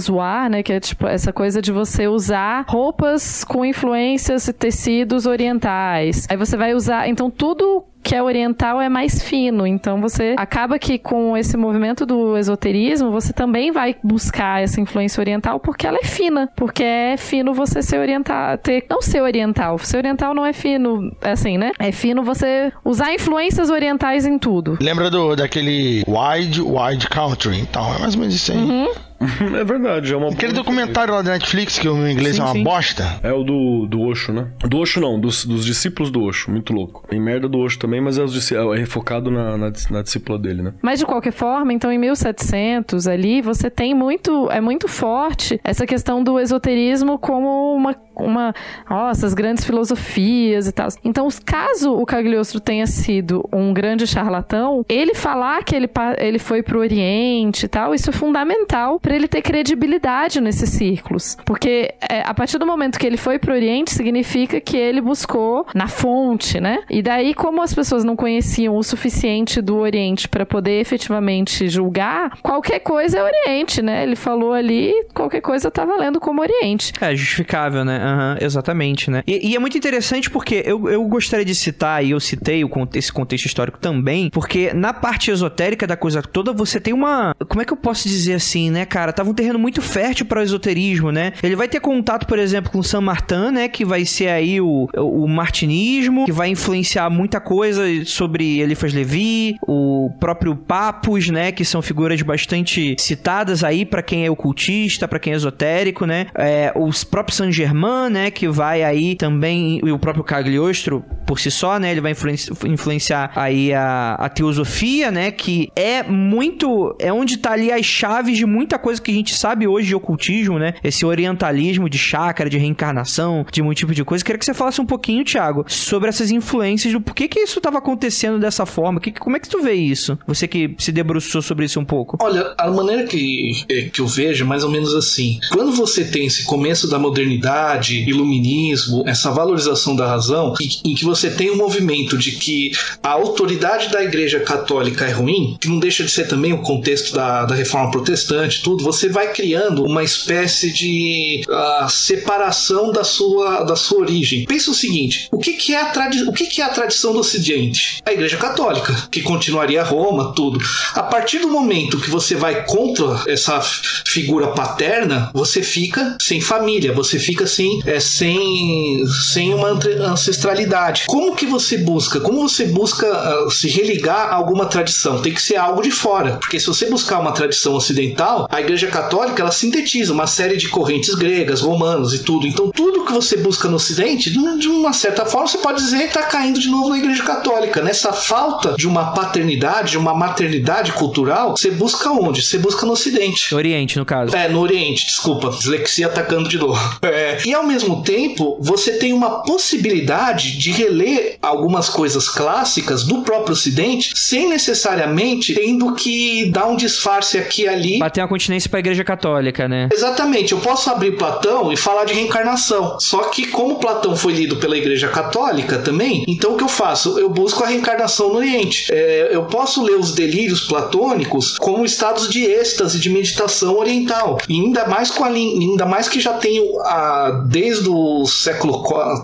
né? Que é tipo essa coisa de você usar roupas com influências e tecidos orientais. Aí você vai usar, então tudo que é oriental é mais fino. Então você acaba que com esse movimento do esoterismo, você também vai buscar essa influência oriental porque ela é fina. Porque é fino você ser oriental, ter, não ser oriental. Ser oriental não é fino, assim, né? É fino você usar influências orientais em tudo. Lembra do daquele Wide Wide Country? Então, é mais ou menos isso aí. Uhum. É verdade, é uma Aquele boa documentário lá da Netflix, que o meu inglês Sim, é uma sim. bosta. É o do, do Osho, né? Do Osho não, dos, dos discípulos do Osho, muito louco. Tem merda do Osho também, mas é, os é focado na, na, na discípula dele, né? Mas de qualquer forma, então em 1700 ali, você tem muito, é muito forte essa questão do esoterismo como uma uma, ó, essas grandes filosofias e tal. Então, caso o Cagliostro tenha sido um grande charlatão, ele falar que ele, ele foi pro Oriente e tal, isso é fundamental para ele ter credibilidade nesses círculos. Porque é, a partir do momento que ele foi pro Oriente, significa que ele buscou na fonte, né? E daí, como as pessoas não conheciam o suficiente do Oriente para poder efetivamente julgar, qualquer coisa é Oriente, né? Ele falou ali, qualquer coisa tá valendo como Oriente. É, justificável, né? Aham, exatamente, né? E, e é muito interessante porque eu, eu gostaria de citar, e eu citei o, esse contexto histórico também, porque na parte esotérica da coisa toda, você tem uma. Como é que eu posso dizer assim, né, cara? Tava um terreno muito fértil para o esoterismo, né? Ele vai ter contato, por exemplo, com San Martin, né? Que vai ser aí o, o martinismo, que vai influenciar muita coisa sobre Eliphas Levi, o próprio Papus, né? Que são figuras bastante citadas aí para quem é ocultista, para quem é esotérico, né? É, os próprios Saint Germain, né? Que vai aí também, e o próprio Cagliostro por si só, né? Ele vai influenci- influenciar aí a, a teosofia, né? Que é muito. É onde tá ali as chaves de muita coisa que a gente sabe hoje de ocultismo, né? Esse orientalismo de chácara, de reencarnação, de muito tipo de coisa. Queria que você falasse um pouquinho, Thiago, sobre essas influências do porquê que isso tava acontecendo dessa forma. Que, como é que tu vê isso? Você que se debruçou sobre isso um pouco. Olha, a maneira que, é, que eu vejo é mais ou menos assim. Quando você tem esse começo da modernidade, iluminismo, essa valorização da razão, em, que você tem um movimento de que a autoridade da Igreja Católica é ruim, que não deixa de ser também o contexto da, da reforma protestante, tudo, você vai criando uma espécie de ah, separação da sua, da sua origem. Pensa o seguinte: o que, que é a o que, que é a tradição do Ocidente? A Igreja Católica, que continuaria Roma, tudo. A partir do momento que você vai contra essa figura paterna, você fica sem família, você fica sem, é, sem, sem uma ancestralidade. Como que você busca? Como você busca ah, se religar a alguma tradição? Tem que ser algo de fora, porque se você buscar uma tradição ocidental, a Igreja Católica ela sintetiza uma série de correntes gregas, romanas e tudo. Então tudo que você busca no Ocidente, de uma certa forma, você pode dizer que está caindo de novo na Igreja Católica. Nessa falta de uma paternidade, de uma maternidade cultural, você busca onde? Você busca no Ocidente. Oriente, no caso. É, no Oriente, desculpa, dislexia atacando de novo. É, e ao mesmo tempo, você tem uma possibilidade de reler algumas coisas clássicas do próprio Ocidente sem necessariamente tendo que dar um disfarce aqui e ali. Bater uma continência pra Igreja Católica, né? Exatamente, eu posso abrir Platão e falar de reencarnação. Só que, como Platão foi lido pela Igreja Católica também, então o que eu faço? Eu busco a reencarnação no Oriente. É, eu posso ler os delírios platônicos como estados de êxtase, de meditação oriental. E ainda mais com a ainda mais que já tenho a, desde o século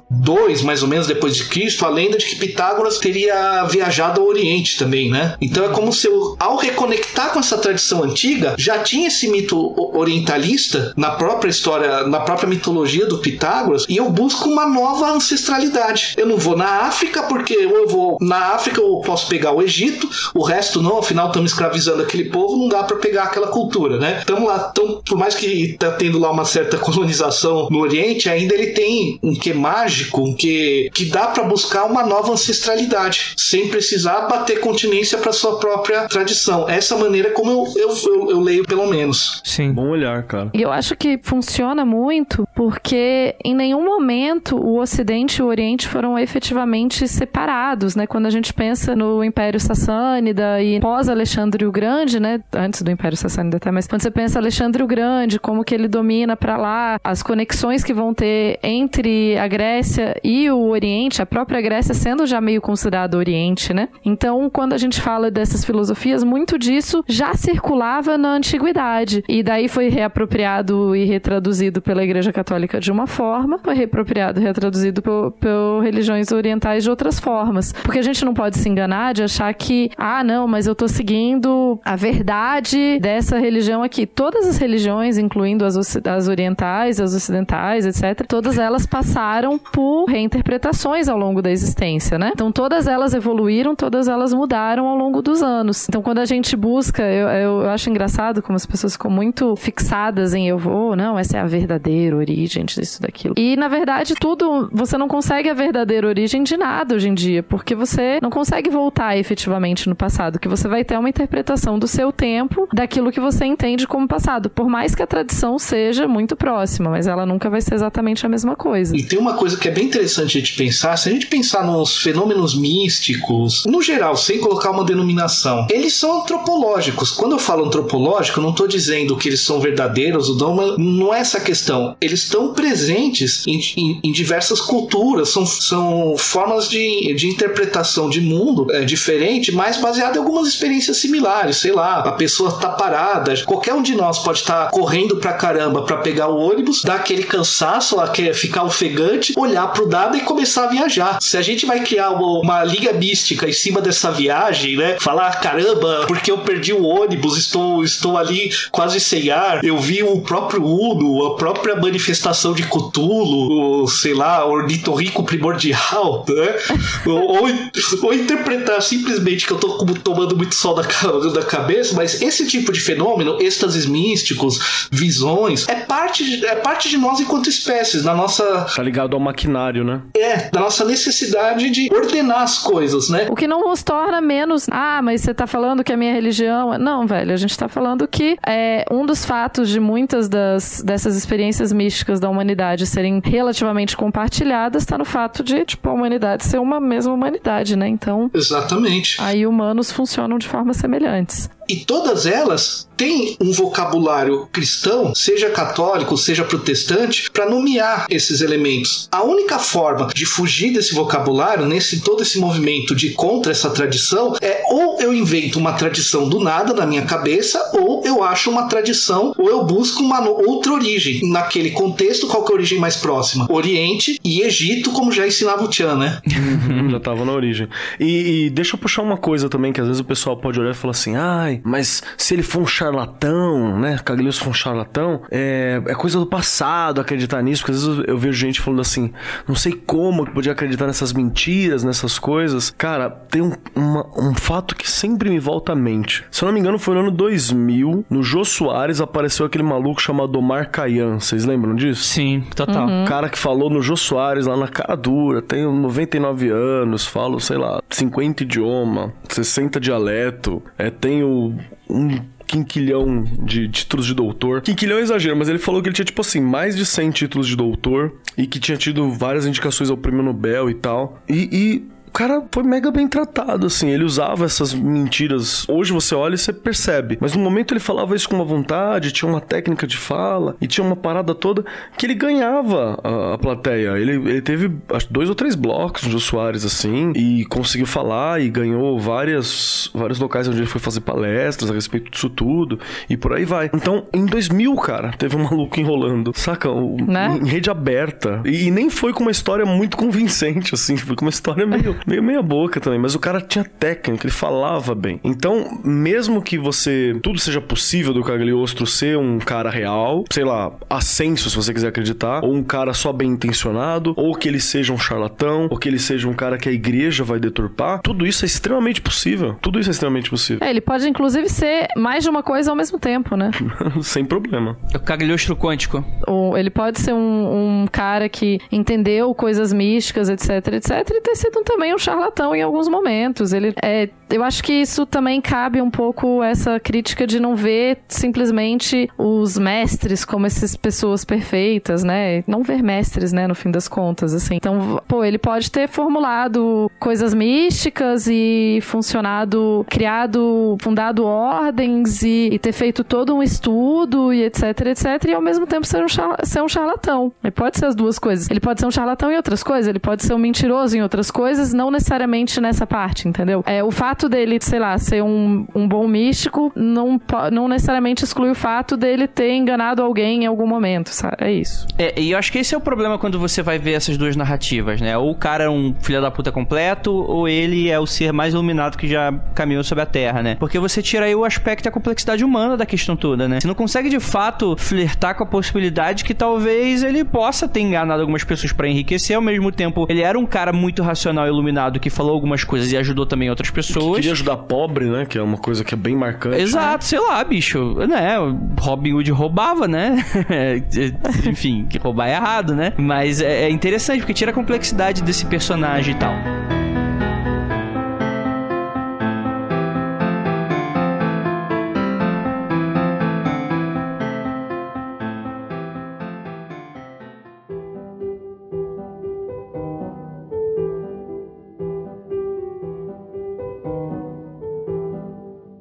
II, mais ou menos depois de Cristo, a lenda de que Pitágoras teria viajado ao Oriente também, né? Então é como se eu, ao reconectar com essa tradição antiga, já tinha esse mito orientalista na própria história, na própria mitologia do Pitágoras, e eu busco uma nova ancestralidade. Eu não vou na África, porque eu vou na África eu posso pegar o Egito, o resto não, afinal estamos escravizando aquele povo, não dá para pegar aquela cultura, né? Estamos lá, tão, por mais que tá tendo lá uma certa colonização no Oriente, ainda ele tem um que mágico, um que que dá para buscar uma nova ancestralidade, sem precisar bater continência para sua própria tradição. Essa maneira como eu, eu, eu, eu leio pelo menos. Sim. Bom olhar, cara. E eu acho que funciona muito porque em nenhum momento o Ocidente e o Oriente foram efetivamente separados, né? Quando a gente pensa no Império Sassânida e pós Alexandre o Grande, né? Antes do Império Sassânida até, mas quando você pensa Alexandre o Grande, como que ele domina para lá, as conexões que vão ter entre a Grécia e o Oriente, a própria Grécia sendo já meio considerada Oriente, né? Então, quando a gente fala dessas filosofias, muito disso já circulava na antiguidade e daí foi reapropriado e retraduzido pela Igreja Católica de uma forma, foi reapropriado e retraduzido por, por religiões orientais de outras formas. Porque a gente não pode se enganar de achar que, ah, não, mas eu tô seguindo a verdade dessa religião aqui. Todas as religiões, incluindo as, as orientais, as ocidentais, etc., todas elas passaram por reinterpretações ao longo da existência, né? Então todas elas evoluíram, todas elas mudaram ao longo dos anos. Então quando a gente busca, eu, eu acho engraçado como as pessoas ficam muito fixadas em eu vou, não, essa é a verdadeira origem disso, daquilo. E na verdade tudo, você não consegue a verdadeira origem de nada hoje em dia, porque você não consegue voltar efetivamente no passado, que você vai ter uma interpretação do seu tempo, daquilo que você entende como passado, por mais que a tradição seja muito próxima, mas ela nunca vai ser exatamente a mesma coisa. E tem uma coisa que é bem interessante a gente pensar, se a gente pensar nos fenômenos místicos, no geral, sem colocar uma denominação, eles são antropológicos. Quando eu falo antropológico, não estou dizendo que eles são verdadeiros ou não, não é essa questão. Eles estão presentes em, em, em diversas culturas, são, são formas de, de interpretação de mundo é, diferente, mas baseada em algumas experiências similares. Sei lá, a pessoa tá parada, qualquer um de nós pode estar tá correndo pra caramba para pegar o ônibus, dar aquele cansaço, ficar ofegante, olhar pro dado e começar a viajar. Se a gente vai criar uma, uma liga mística em cima dessa viagem, né? Falar, caramba, porque eu perdi o ônibus, estou, estou ali quase sem ar, eu vi o próprio Uno, a própria manifestação de Cthulhu, o, sei lá, ornitorrinco primordial, né? ou, ou, ou, interpretar simplesmente que eu tô tomando muito sol da, da cabeça, mas esse tipo de fenômeno, êxtases místicos, visões, é parte, é parte de nós enquanto espécies, na nossa. Tá ligado ao maquinário, né? É, da nossa necessidade de ordenar as coisas, né? O que não nos torna menos. Ah, mas você tá falando que a minha religião. Não, velho, a gente tá falando que é um dos fatos de muitas das, dessas experiências místicas da humanidade serem relativamente compartilhadas está no fato de, tipo, a humanidade ser uma mesma humanidade, né? Então. Exatamente. Aí humanos funcionam de formas semelhantes. E todas elas têm um vocabulário cristão, seja católico, seja protestante, para nomear esses elementos. A única forma de fugir desse vocabulário, nesse todo esse movimento de contra essa tradição, é ou eu invento uma tradição do nada na minha cabeça, ou eu acho uma tradição, ou eu busco uma outra origem. Naquele contexto, qual que é a origem mais próxima? Oriente e Egito, como já ensinava o Tian, né? já tava na origem. E, e deixa eu puxar uma coisa também, que às vezes o pessoal pode olhar e falar assim, ai, mas se ele for um charlatão, né? Cagliostro for um charlatão, é, é coisa do passado acreditar nisso, porque às vezes eu vejo gente falando assim, não sei como que podia acreditar nessas mentiras, nessas coisas. Cara, tem um, uma, um fato que sempre me volta à mente. Se eu não me engano, foi no ano 2000, no Jô Soares apareceu aquele maluco chamado Omar Kayan. Vocês lembram disso? Sim, total. Uhum. O cara que falou no Jô Soares lá na cara dura, tem 99 anos, falo, sei lá, 50 idioma, 60 dialeto, é, tem um quinquilhão de títulos de doutor. Quinquilhão é exagero, mas ele falou que ele tinha, tipo assim, mais de 100 títulos de doutor e que tinha tido várias indicações ao prêmio Nobel e tal. E, e o cara foi mega bem tratado, assim. Ele usava essas mentiras. Hoje você olha e você percebe. Mas no momento ele falava isso com uma vontade, tinha uma técnica de fala e tinha uma parada toda que ele ganhava a, a plateia. Ele, ele teve acho, dois ou três blocos no Soares, assim, e conseguiu falar e ganhou várias, vários locais onde ele foi fazer palestras a respeito disso tudo e por aí vai. Então, em 2000, cara, teve um maluco enrolando, saca? O, né? Em rede aberta. E, e nem foi com uma história muito convincente, assim. Foi com uma história meio meio meia boca também, mas o cara tinha técnica, ele falava bem. Então, mesmo que você tudo seja possível do Cagliostro ser um cara real, sei lá, ascenso se você quiser acreditar, ou um cara só bem intencionado, ou que ele seja um charlatão, ou que ele seja um cara que a igreja vai deturpar, tudo isso é extremamente possível. Tudo isso é extremamente possível. É, ele pode inclusive ser mais de uma coisa ao mesmo tempo, né? Sem problema. É o Cagliostro quântico. Ou ele pode ser um, um cara que entendeu coisas místicas, etc, etc, e ter sido também também um charlatão em alguns momentos. Ele é, eu acho que isso também cabe um pouco essa crítica de não ver simplesmente os mestres como essas pessoas perfeitas, né? Não ver mestres, né, no fim das contas, assim. Então, pô, ele pode ter formulado coisas místicas e funcionado, criado, fundado ordens e, e ter feito todo um estudo e etc, etc, e ao mesmo tempo ser um, ser um charlatão. Ele pode ser as duas coisas. Ele pode ser um charlatão em outras coisas, ele pode ser um mentiroso em outras coisas, não necessariamente nessa parte, entendeu? É, o fato dele, sei lá, ser um, um bom místico não, não necessariamente exclui o fato dele ter enganado alguém em algum momento, sabe? É isso. É, e eu acho que esse é o problema quando você vai ver essas duas narrativas, né? Ou o cara é um filho da puta completo, ou ele é o ser mais iluminado que já caminhou sobre a Terra, né? Porque você tira aí o aspecto e a complexidade humana da questão toda, né? Você não consegue de fato flertar com a possibilidade que talvez ele possa ter enganado algumas pessoas para enriquecer, ao mesmo tempo ele era um cara muito racional e iluminado que falou algumas coisas e ajudou também outras pessoas. Que queria ajudar pobre, né? Que é uma coisa que é bem marcante. Exato, né? sei lá, bicho, né? Robin Hood roubava, né? Enfim, que roubar é errado, né? Mas é, é interessante porque tira a complexidade desse personagem e tal.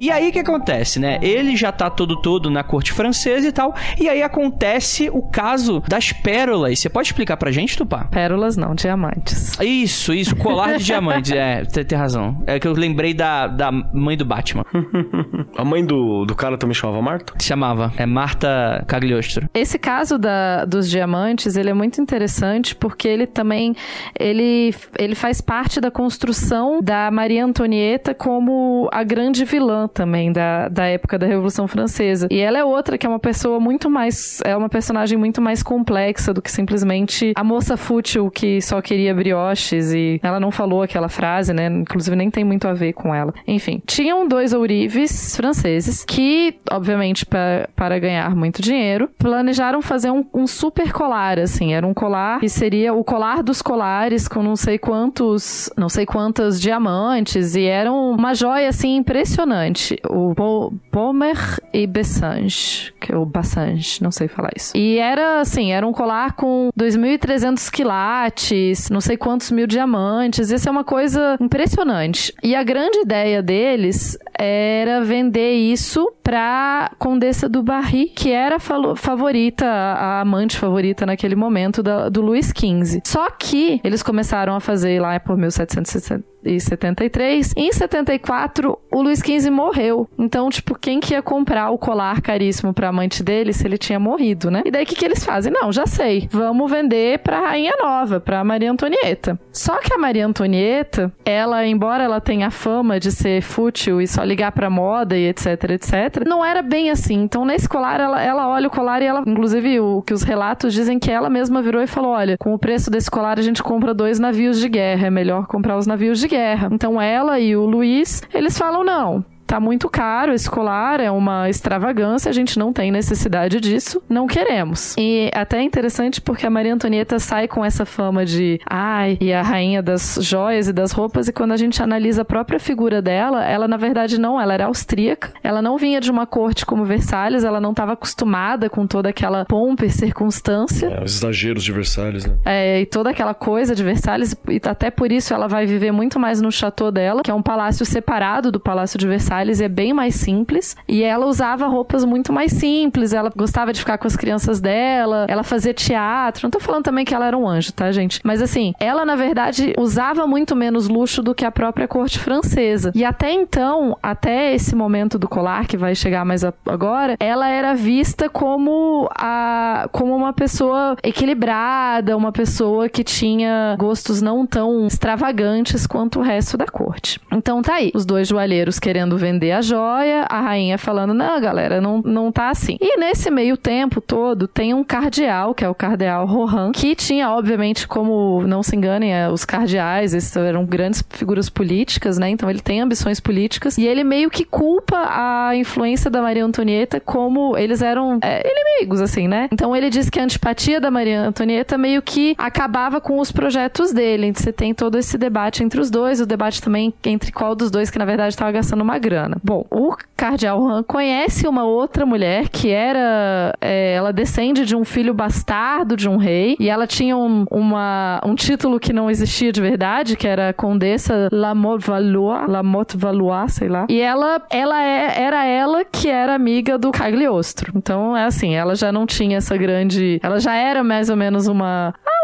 E aí o que acontece, né? Ele já tá todo todo na corte francesa e tal. E aí acontece o caso das pérolas. Você pode explicar pra gente, Tupá? Pérolas não, diamantes. Isso, isso, colar de diamantes. É, você tem razão. É que eu lembrei da, da mãe do Batman. A mãe do, do cara também chamava Marta? Chamava. É Marta Cagliostro. Esse caso da, dos diamantes, ele é muito interessante porque ele também ele, ele faz parte da construção da Maria Antonieta como a grande vilã também da, da época da Revolução Francesa. E ela é outra que é uma pessoa muito mais. É uma personagem muito mais complexa do que simplesmente a moça fútil que só queria brioches e ela não falou aquela frase, né? Inclusive nem tem muito a ver com ela. Enfim, tinham dois ourives franceses que, obviamente, pra, para ganhar muito dinheiro, planejaram fazer um, um super colar, assim. Era um colar que seria o colar dos colares com não sei quantos, não sei quantas diamantes e era uma joia, assim, impressionante o Pomer e Bessange, que é o Bassange, não sei falar isso. E era assim, era um colar com 2.300 quilates, não sei quantos mil diamantes, isso é uma coisa impressionante. E a grande ideia deles era vender isso pra Condessa do Barry, que era a favorita, a amante favorita naquele momento da, do Luís XV. Só que eles começaram a fazer lá por 1760 e 73. Em 74, o Luiz XV morreu. Então, tipo, quem que ia comprar o colar caríssimo pra amante dele se ele tinha morrido, né? E daí o que, que eles fazem? Não, já sei. Vamos vender pra Rainha Nova, pra Maria Antonieta. Só que a Maria Antonieta, ela, embora ela tenha fama de ser fútil e só ligar pra moda e etc, etc, não era bem assim. Então, nesse colar, ela, ela olha o colar e ela, inclusive, o que os relatos dizem que ela mesma virou e falou: olha, com o preço desse colar a gente compra dois navios de guerra. É melhor comprar os navios de guerra. Então ela e o Luiz, eles falam não tá muito caro esse colar, é uma extravagância, a gente não tem necessidade disso, não queremos. E até é interessante porque a Maria Antonieta sai com essa fama de ai, e a rainha das joias e das roupas, e quando a gente analisa a própria figura dela, ela na verdade não, ela era austríaca, ela não vinha de uma corte como Versalhes, ela não estava acostumada com toda aquela pompa e circunstância. É, os exageros de Versalhes, né? É, e toda aquela coisa de Versalhes, e até por isso ela vai viver muito mais no chateau dela, que é um palácio separado do palácio de Versalhes Salles é bem mais simples. E ela usava roupas muito mais simples. Ela gostava de ficar com as crianças dela. Ela fazia teatro. Não tô falando também que ela era um anjo, tá, gente? Mas assim, ela na verdade usava muito menos luxo do que a própria corte francesa. E até então, até esse momento do colar que vai chegar mais agora, ela era vista como a como uma pessoa equilibrada, uma pessoa que tinha gostos não tão extravagantes quanto o resto da corte. Então tá aí, os dois joalheiros querendo ver vender a joia, a rainha falando, não, galera, não, não tá assim. E nesse meio tempo todo, tem um cardeal, que é o cardeal Rohan, que tinha, obviamente, como, não se enganem, é, os cardeais, esses eram grandes figuras políticas, né? Então ele tem ambições políticas, e ele meio que culpa a influência da Maria Antonieta como eles eram é, inimigos, assim, né? Então ele diz que a antipatia da Maria Antonieta meio que acabava com os projetos dele. Você tem todo esse debate entre os dois, o debate também entre qual dos dois que na verdade estava gastando uma grana. Bom, o cardeal Han conhece uma outra mulher que era. É, ela descende de um filho bastardo de um rei e ela tinha um, uma, um título que não existia de verdade, que era Condessa Lamotte Valois, Valois, sei lá. E ela, ela é, era ela que era amiga do Cagliostro. Então é assim, ela já não tinha essa grande. Ela já era mais ou menos uma. Ah,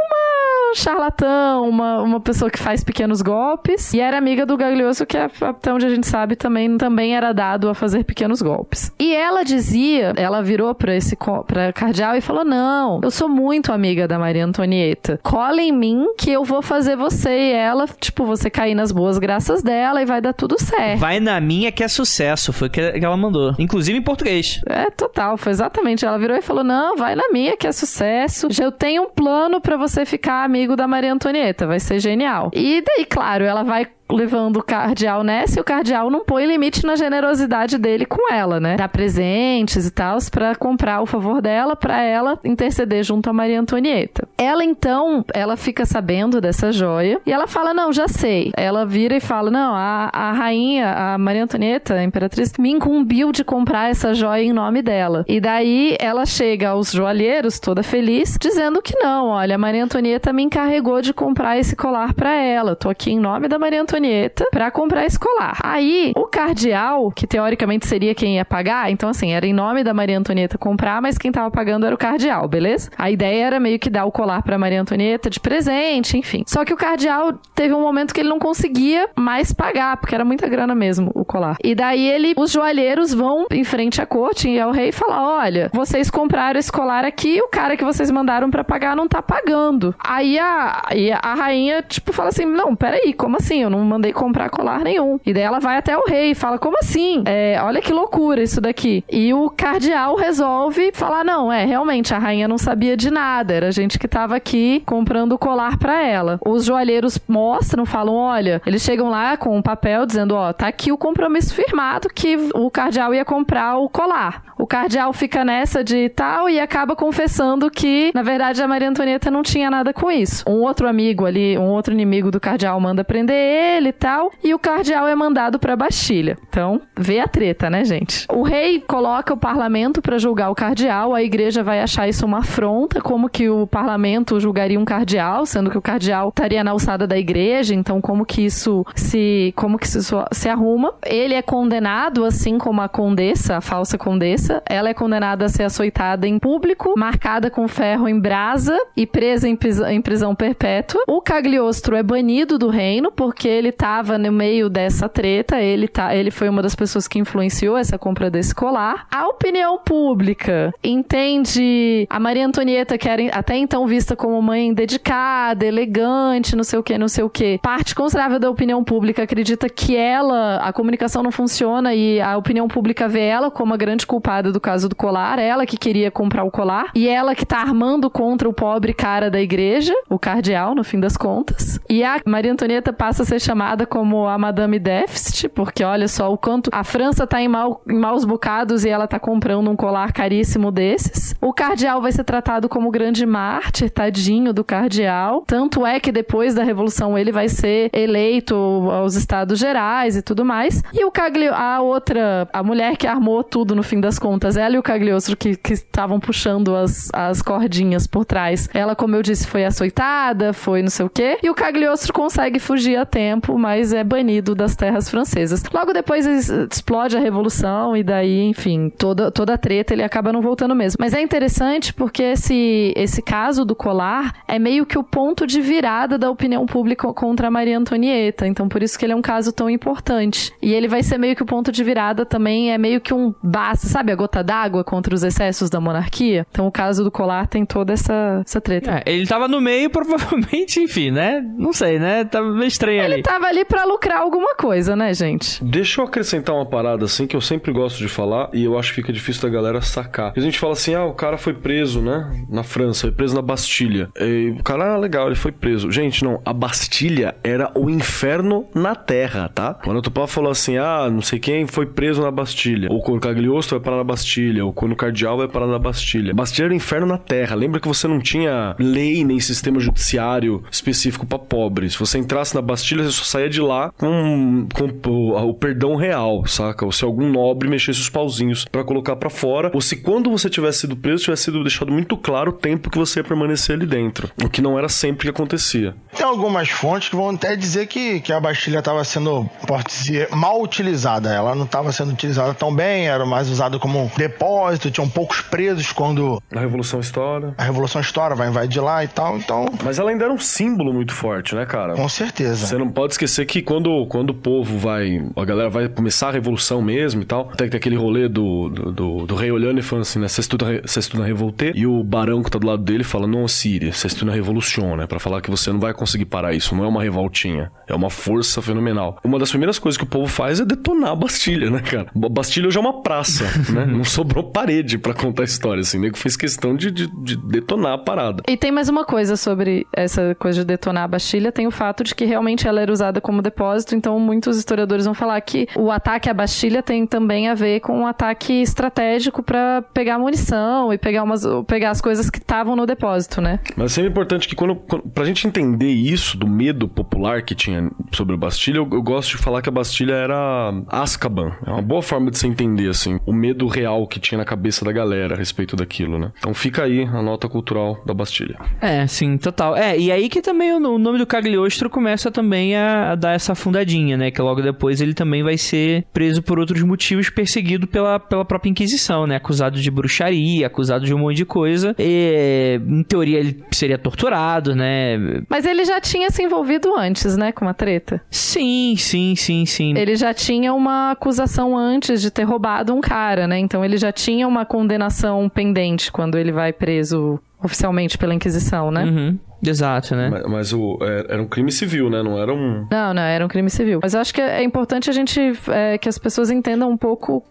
charlatão, uma, uma pessoa que faz pequenos golpes. E era amiga do Gaglioso, que é, até onde a gente sabe também, também era dado a fazer pequenos golpes. E ela dizia, ela virou pra esse pra cardeal e falou: Não, eu sou muito amiga da Maria Antonieta. Cola em mim que eu vou fazer você e ela, tipo, você cair nas boas graças dela e vai dar tudo certo. Vai na minha que é sucesso, foi o que ela mandou. Inclusive em português. É, total, foi exatamente. Ela virou e falou: Não, vai na minha que é sucesso. Já eu tenho um plano para você ficar amigo da Maria Antonieta, vai ser genial. E daí, claro, ela vai levando o cardeal nessa e o cardeal não põe limite na generosidade dele com ela, né? Dá presentes e tal para comprar o favor dela para ela interceder junto a Maria Antonieta. Ela então, ela fica sabendo dessa joia e ela fala: "Não, já sei". Ela vira e fala: "Não, a, a rainha, a Maria Antonieta, a imperatriz, me incumbiu de comprar essa joia em nome dela". E daí ela chega aos joalheiros toda feliz, dizendo que não, olha, a Maria Antonieta me encarregou de comprar esse colar para ela. Tô aqui em nome da Maria Antonieta Antonieta para comprar escolar. Aí, o cardeal, que teoricamente seria quem ia pagar, então assim, era em nome da Maria Antonieta comprar, mas quem tava pagando era o cardeal, beleza? A ideia era meio que dar o colar para Maria Antonieta de presente, enfim. Só que o cardeal teve um momento que ele não conseguia mais pagar, porque era muita grana mesmo o colar. E daí ele, os joalheiros vão em frente à corte e ao rei falar: "Olha, vocês compraram esse colar aqui, o cara que vocês mandaram para pagar não tá pagando". Aí a, aí a rainha tipo fala assim: "Não, peraí, como assim? Eu não mandei comprar colar nenhum. E daí ela vai até o rei e fala: Como assim? É, olha que loucura isso daqui. E o cardeal resolve falar: Não, é, realmente, a rainha não sabia de nada. Era gente que tava aqui comprando o colar para ela. Os joalheiros mostram, falam: Olha, eles chegam lá com um papel dizendo: Ó, tá aqui o compromisso firmado que o cardeal ia comprar o colar. O cardeal fica nessa de tal e acaba confessando que, na verdade, a Maria Antonieta não tinha nada com isso. Um outro amigo ali, um outro inimigo do cardeal manda prender ele e tal, e o cardeal é mandado para Bastilha. Então, vê a treta, né, gente? O rei coloca o parlamento para julgar o cardeal, a igreja vai achar isso uma afronta, como que o parlamento julgaria um cardeal, sendo que o cardeal estaria na alçada da igreja, então como que isso se como que isso se arruma? Ele é condenado assim como a condessa, a falsa condessa ela é condenada a ser açoitada em público, marcada com ferro em brasa e presa em, prisão, em prisão perpétua. O Cagliostro é banido do reino porque ele estava no meio dessa treta, ele, tá, ele foi uma das pessoas que influenciou essa compra desse colar. A opinião pública entende a Maria Antonieta, que era até então vista como mãe dedicada, elegante, não sei o que, não sei o que. Parte considerável da opinião pública acredita que ela, a comunicação não funciona e a opinião pública vê ela como a grande culpada do caso do colar, ela que queria comprar o colar, e ela que tá armando contra o pobre cara da igreja, o cardeal, no fim das contas. E a Maria Antonieta passa a ser chamada como a Madame Déficit, porque olha só o quanto a França tá em, mal, em maus bocados e ela tá comprando um colar caríssimo desses. O cardeal vai ser tratado como grande mártir, tadinho do cardeal. Tanto é que depois da Revolução ele vai ser eleito aos Estados Gerais e tudo mais. E o Caglio, a outra, a mulher que armou tudo no fim das contas, ela e o Cagliostro que estavam puxando as, as cordinhas por trás. Ela, como eu disse, foi açoitada, foi não sei o quê. E o Cagliostro consegue fugir a tempo, mas é banido das terras francesas. Logo depois explode a revolução e daí, enfim, toda, toda a treta ele acaba não voltando mesmo. Mas é interessante porque esse, esse caso do colar é meio que o ponto de virada da opinião pública contra a Maria Antonieta. Então, por isso que ele é um caso tão importante. E ele vai ser meio que o ponto de virada também, é meio que um basta, sabe? a gota d'água contra os excessos da monarquia. Então o caso do colar tem toda essa, essa treta. É, ele tava no meio, provavelmente, enfim, né? Não sei, né? Tava meio estranho ele ali. Tá, tava ali pra lucrar alguma coisa, né, gente? Deixa eu acrescentar uma parada assim que eu sempre gosto de falar e eu acho que fica difícil da galera sacar. A gente fala assim: ah, o cara foi preso, né? Na França, foi preso na Bastilha. E o cara, ah, legal, ele foi preso. Gente, não, a Bastilha era o inferno na terra, tá? Quando o Tupá falou assim: ah, não sei quem foi preso na Bastilha, o Cagliostro vai parar na Bastilha, o Cardeal vai parar na Bastilha. Bastilha era o inferno na terra. Lembra que você não tinha lei nem sistema judiciário específico para pobres. Se você entrasse na Bastilha, você saía de lá com, com o, o perdão real, saca? Ou se algum nobre mexesse os pauzinhos para colocar para fora, ou se quando você tivesse sido preso, tivesse sido deixado muito claro o tempo que você ia permanecer ali dentro. O que não era sempre que acontecia. Tem algumas fontes que vão até dizer que, que a Bastilha estava sendo, pode dizer, mal utilizada. Ela não estava sendo utilizada tão bem, era mais usada como um depósito, tinham poucos presos quando A Revolução estoura. a Revolução estoura, vai invadir lá e tal. Então, Mas ela ainda era um símbolo muito forte, né, cara? com certeza. Você não pode esquecer que quando, quando o povo vai. A galera vai começar a revolução mesmo e tal. Tem, tem aquele rolê do, do, do, do rei olhando e falando assim, né? Estuda revolte. E o barão que tá do lado dele fala: Não, Síria, estuda revolução, né? Pra falar que você não vai conseguir parar isso. Não é uma revoltinha. É uma força fenomenal. Uma das primeiras coisas que o povo faz é detonar a Bastilha, né, cara? Bastilha hoje é uma praça, né? Não sobrou parede pra contar a história, assim. O nego fez questão de, de, de detonar a parada. E tem mais uma coisa sobre essa coisa de detonar a Bastilha, tem o fato de que realmente ela era usada como depósito, então muitos historiadores vão falar que o ataque à Bastilha tem também a ver com um ataque estratégico pra pegar munição e pegar, umas, pegar as coisas que estavam no depósito, né? Mas é sempre importante que quando, quando pra gente entender isso do medo popular que tinha sobre a Bastilha, eu, eu gosto de falar que a Bastilha era Azkaban. É uma boa forma de se entender assim, o medo real que tinha na cabeça da galera a respeito daquilo, né? Então fica aí a nota cultural da Bastilha. É, sim, total. É, e aí que também o, o nome do Cagliostro começa também a, a dar essa afundadinha, né? Que logo depois ele também vai ser preso por outros motivos, perseguido pela, pela própria Inquisição, né? Acusado de bruxaria, acusado de um monte de coisa. E, em teoria, ele seria torturado, né? Mas ele já tinha se envolvido antes, né, com uma treta. Sim, sim, sim, sim. Ele já tinha uma acusação antes de ter roubado um cara, né? Então ele já tinha uma condenação pendente quando ele vai preso oficialmente pela Inquisição, né? Uhum. Exato, né? Mas, mas o, é- era um crime civil, né? Não era um. Não, não, era um crime civil. Mas eu acho que é importante a gente é, que as pessoas entendam um pouco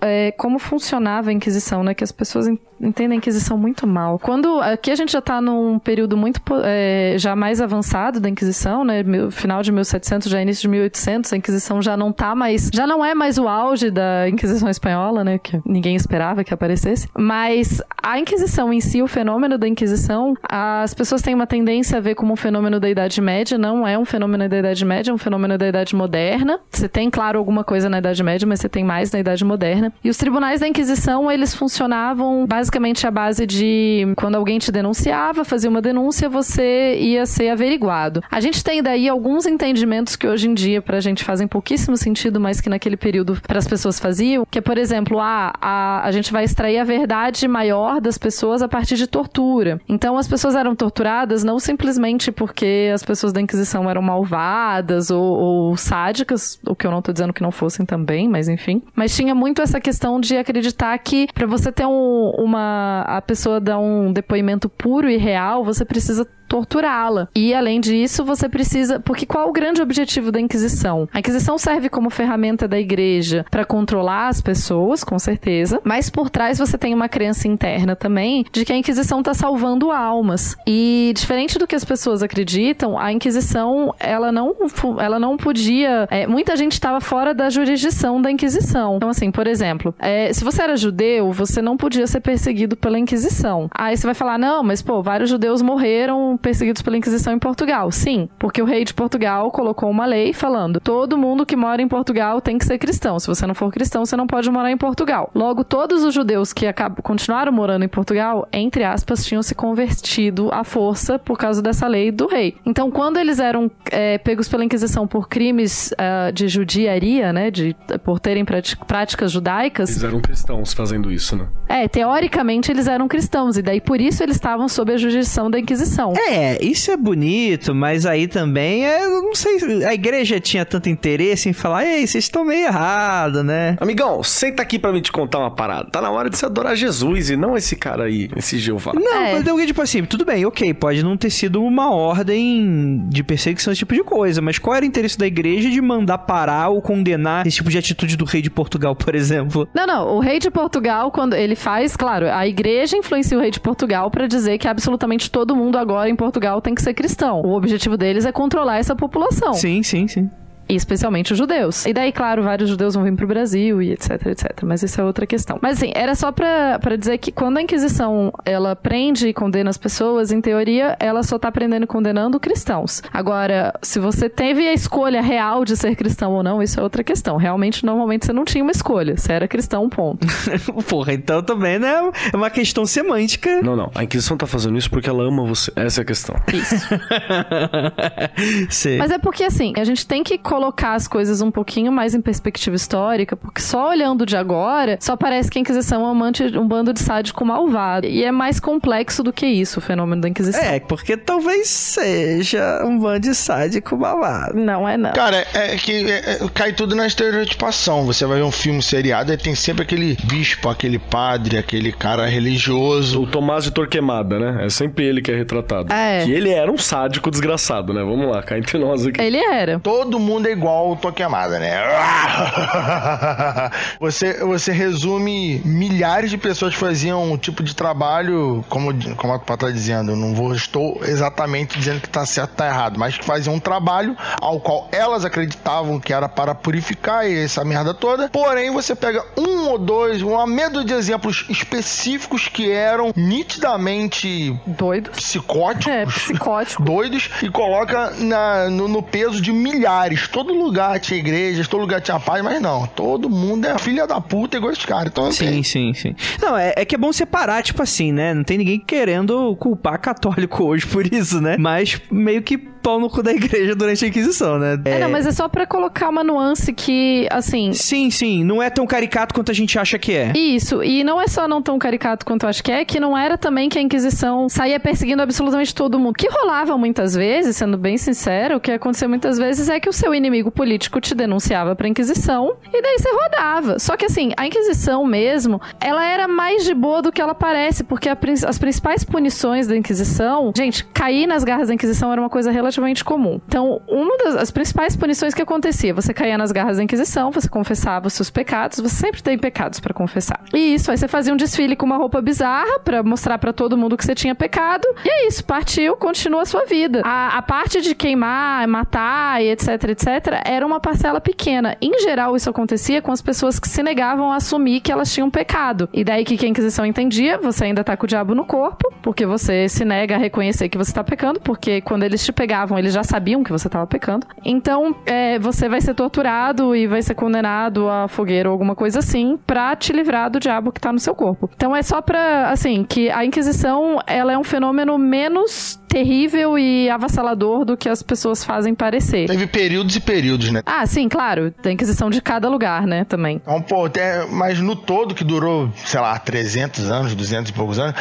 é, como funcionava a Inquisição, né? Que as pessoas entendem a Inquisição muito mal. Quando aqui a gente já tá num período muito é, já mais avançado da Inquisição, né? Final de 1700, já início de 1800, a Inquisição já não tá mais, já não é mais o auge da Inquisição espanhola, né? Que ninguém esperava que aparecesse. Mas a Inquisição em si, o fenômeno da Inquisição, as pessoas têm uma tendência a ver como um fenômeno da Idade Média, não é um fenômeno da Idade Média, é um fenômeno da Idade Moderna. Você tem, claro, alguma coisa na Idade Média, mas você tem mais na Idade Moderna. E os tribunais da Inquisição, eles funcionavam basicamente à base de quando alguém te denunciava, fazia uma denúncia, você ia ser averiguado. A gente tem daí alguns entendimentos que hoje em dia pra gente fazem pouquíssimo sentido, mas que naquele período para as pessoas faziam, que é, por exemplo, ah, a, a gente vai extrair a verdade maior das pessoas a partir de tortura. Então as pessoas eram torturadas não simplesmente porque as pessoas da Inquisição eram malvadas ou, ou sádicas, o que eu não tô dizendo que não fossem também, mas enfim. Mas tinha muito essa questão de acreditar que pra você ter um, uma a pessoa dar um depoimento puro e real, você precisa torturá-la. E além disso, você precisa, porque qual o grande objetivo da Inquisição? A Inquisição serve como ferramenta da igreja para controlar as pessoas, com certeza, mas por trás você tem uma crença interna também de que a Inquisição está salvando almas. E diferente do que as pessoas acreditam, a Inquisição ela não ela não podia, é, muita gente estava fora da jurisdição da Inquisição. Então assim, por exemplo, é, se você era judeu, você não podia ser perseguido pela Inquisição. Aí você vai falar, não, mas pô, vários judeus morreram perseguidos pela Inquisição em Portugal. Sim, porque o rei de Portugal colocou uma lei falando: todo mundo que mora em Portugal tem que ser cristão. Se você não for cristão, você não pode morar em Portugal. Logo, todos os judeus que continuaram morando em Portugal, entre aspas, tinham se convertido à força por causa dessa lei do rei. Então, quando eles eram é, pegos pela Inquisição por crimes ah, de judiaria, né, de por terem práticas judaicas, Eles eram cristãos fazendo isso, né? é, teoricamente eles eram cristãos, e daí por isso eles estavam sob a jurisdição da Inquisição. É, É, isso é bonito, mas aí também, é, eu não sei, a igreja tinha tanto interesse em falar, ei, vocês estão meio errado, né? Amigão, senta aqui pra me te contar uma parada. Tá na hora de se adorar Jesus e não esse cara aí, esse Jeová. Não, É. mas eu, tipo assim, tudo bem, ok, pode não ter sido uma ordem de perseguição, esse tipo de coisa, mas qual era o interesse da igreja de mandar parar ou condenar esse tipo de atitude do rei de Portugal, por exemplo? Não, não. O rei de Portugal, quando ele faz, claro, a igreja influencia o rei de Portugal pra dizer que absolutamente todo mundo agora em Portugal tem que ser cristão. O objetivo deles é controlar essa população. Sim, sim, sim. E especialmente os judeus. E daí, claro, vários judeus vão vir pro Brasil e etc, etc. Mas isso é outra questão. Mas assim, era só pra, pra dizer que quando a Inquisição, ela prende e condena as pessoas, em teoria, ela só tá prendendo e condenando cristãos. Agora, se você teve a escolha real de ser cristão ou não, isso é outra questão. Realmente, normalmente, você não tinha uma escolha. Você era cristão, ponto. Porra, então também, né? É uma questão semântica. Não, não. A Inquisição tá fazendo isso porque ela ama você. Essa é a questão. Isso. Sim. Mas é porque, assim, a gente tem que colocar as coisas um pouquinho mais em perspectiva histórica, porque só olhando de agora, só parece que a Inquisição é um, monte- um bando de sádico malvado. E é mais complexo do que isso, o fenômeno da Inquisição. É, porque talvez seja um bando de sádico malvado. Não é não. Cara, é que é, é, cai tudo na estereotipação. Você vai ver um filme seriado e tem sempre aquele bispo, aquele padre, aquele cara religioso. O Tomás de Torquemada, né? É sempre ele que é retratado. É. Que ele era um sádico desgraçado, né? Vamos lá, cá entre nós aqui. Ele era. Todo mundo é igual o Torquemada, né? Você, você resume milhares de pessoas que faziam um tipo de trabalho, como, como a Pato tá dizendo, não vou, estou exatamente dizendo que tá certo ou tá errado, mas que faziam um trabalho ao qual elas acreditavam que era para purificar essa merda toda. Porém, você pega um ou dois, uma medo de exemplos específicos que eram nitidamente Doido. psicóticos É, psicótico. doidos e coloca na- no, no peso de milhares. Todo lugar tinha igrejas, todo lugar tinha paz, mas não. Todo mundo é filha da puta igual esse cara. Então, Sim, assim, sim, sim. Não, é, é que é bom separar, tipo assim, né? Não tem ninguém querendo culpar católico hoje por isso, né? Mas meio que pau no cu da igreja durante a Inquisição, né? É, não, mas é só pra colocar uma nuance que, assim, Sim, sim. Não é tão caricato quanto a gente acha que é. Isso, e não é só não tão caricato quanto eu acho que é, que não era também que a Inquisição saía perseguindo absolutamente todo mundo. O que rolava muitas vezes, sendo bem sincero, o que acontecia muitas vezes é que o seu inimigo político te denunciava pra Inquisição e daí você rodava. Só que assim, a Inquisição mesmo, ela era mais de boa do que ela parece, porque a as principais punições da Inquisição, gente, cair nas garras da Inquisição era uma coisa relativamente comum. Então, uma das as principais punições que acontecia, você caía nas garras da Inquisição, você confessava os seus pecados, você sempre tem pecados pra confessar. E isso, aí você fazia um desfile com uma roupa bizarra pra mostrar pra todo mundo que você tinha pecado. E é isso, partiu, continua a sua vida. A, a parte de queimar, matar e etc, etc, era uma parcela pequena. Em geral, isso acontecia com as pessoas que se negavam a assumir que elas tinham pecado. E daí que a Inquisição entendia, você ainda tá com o diabo no corpo, porque você se nega a reconhecer que você tá pecando, porque quando eles te pegavam, eles já sabiam que você tava pecando. Então, é, você vai ser torturado e vai ser condenado a fogueira ou alguma coisa assim, pra te livrar do diabo que tá no seu corpo. Então é só pra, assim, que a Inquisição, ela é um fenômeno menos terrível e avassalador do que as pessoas fazem parecer. teve períodos e períodos, né? Ah, sim, claro. Tem Inquisição de cada lugar, né, também. Então, pô, até, mas no todo, que durou, sei lá, 300 anos, 200 e poucos anos,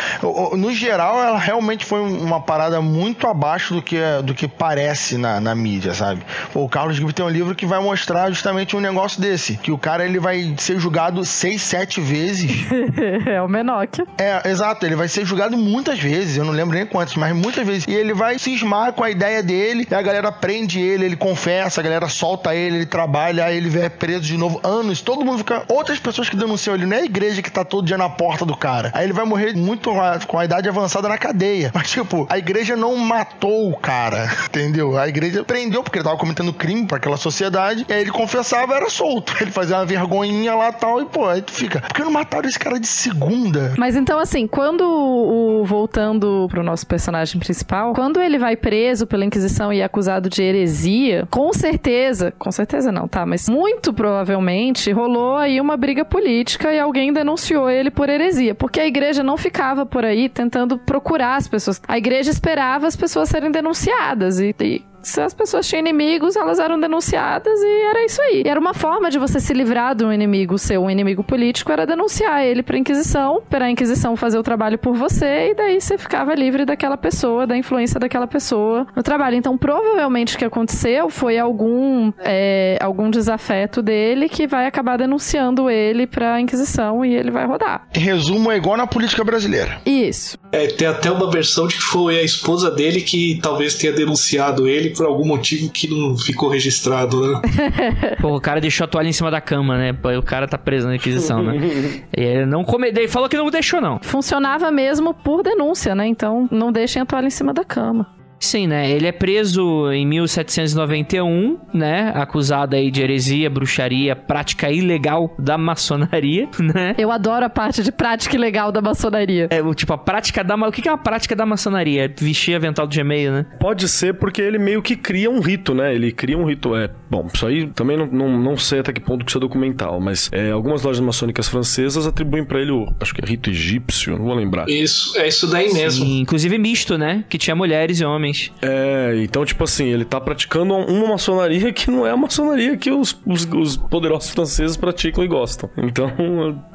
no geral, ela realmente foi um- uma parada muito abaixo do que, do que parece na, na mídia, sabe? Pô, o Carlos Gibb tem um livro que vai mostrar justamente um negócio desse, que o cara ele vai ser julgado seis, sete vezes. é o Menoque. É, exato, ele vai ser julgado muitas vezes, eu não lembro nem quantas, mas muitas vezes. E ele vai cismar com a ideia dele, e a galera prende ele, ele confessa, a galera solta ele, ele trabalha, aí ele é preso de novo anos, todo mundo fica. Outras pessoas que denunciam ele, não é a igreja que tá todo dia na porta do cara. Aí ele vai morrer muito com a idade avançada na cadeia. Mas, tipo, a igreja não matou o cara, entendeu? A igreja prendeu porque ele tava cometendo crime pra aquela sociedade, e aí ele confessava era solto. Ele fazia uma vergonhinha lá tal, e pô, aí tu fica. Por que não mataram esse cara de segunda? Mas então, assim, quando o. Voltando pro nosso personagem principal, quando ele vai preso pela Inquisição e é acusado de heresia, com certeza, com certeza não, tá? Mas muito provavelmente rolou aí uma briga política e alguém denunciou ele por heresia. Porque a igreja não ficava por aí tentando procurar as pessoas. A igreja esperava as pessoas serem denunciadas e. e se as pessoas tinham inimigos, elas eram denunciadas e era isso aí. E era uma forma de você se livrar de um inimigo seu, um inimigo político, era denunciar ele pra Inquisição, para a Inquisição fazer o trabalho por você e daí você ficava livre daquela pessoa, da influência daquela pessoa no trabalho. Então, provavelmente o que aconteceu foi algum, é, algum desafeto dele que vai acabar denunciando ele pra Inquisição e ele vai rodar. Em resumo, é igual na política brasileira. Isso. É, tem até uma versão de que foi a esposa dele que talvez tenha denunciado ele por algum motivo que não ficou registrado, né? Pô, o cara deixou a toalha em cima da cama, né? O cara tá preso na Inquisição, né? E ele não come... Ele falou que não deixou, não. Funcionava mesmo por denúncia, né? Então não deixem a toalha em cima da cama. Sim, né? Ele é preso em 1791, né? Acusado aí de heresia, bruxaria, prática ilegal da maçonaria, né? Eu adoro a parte de prática ilegal da maçonaria. É, o tipo, a prática da... O que é uma prática da maçonaria? Vestir avental do Gmail, né? Pode ser porque ele meio que cria um rito, né? Ele cria um rito. É, bom, isso aí também não, não, não sei até que ponto que isso é documental, mas é, algumas lojas maçônicas francesas atribuem pra ele o. Acho que é rito egípcio, não vou lembrar. Isso, é isso daí mesmo. Sim, inclusive misto, né? Que tinha mulheres e homens. É, então, tipo assim, ele tá praticando uma maçonaria que não é a maçonaria que os, os, os poderosos franceses praticam e gostam. Então,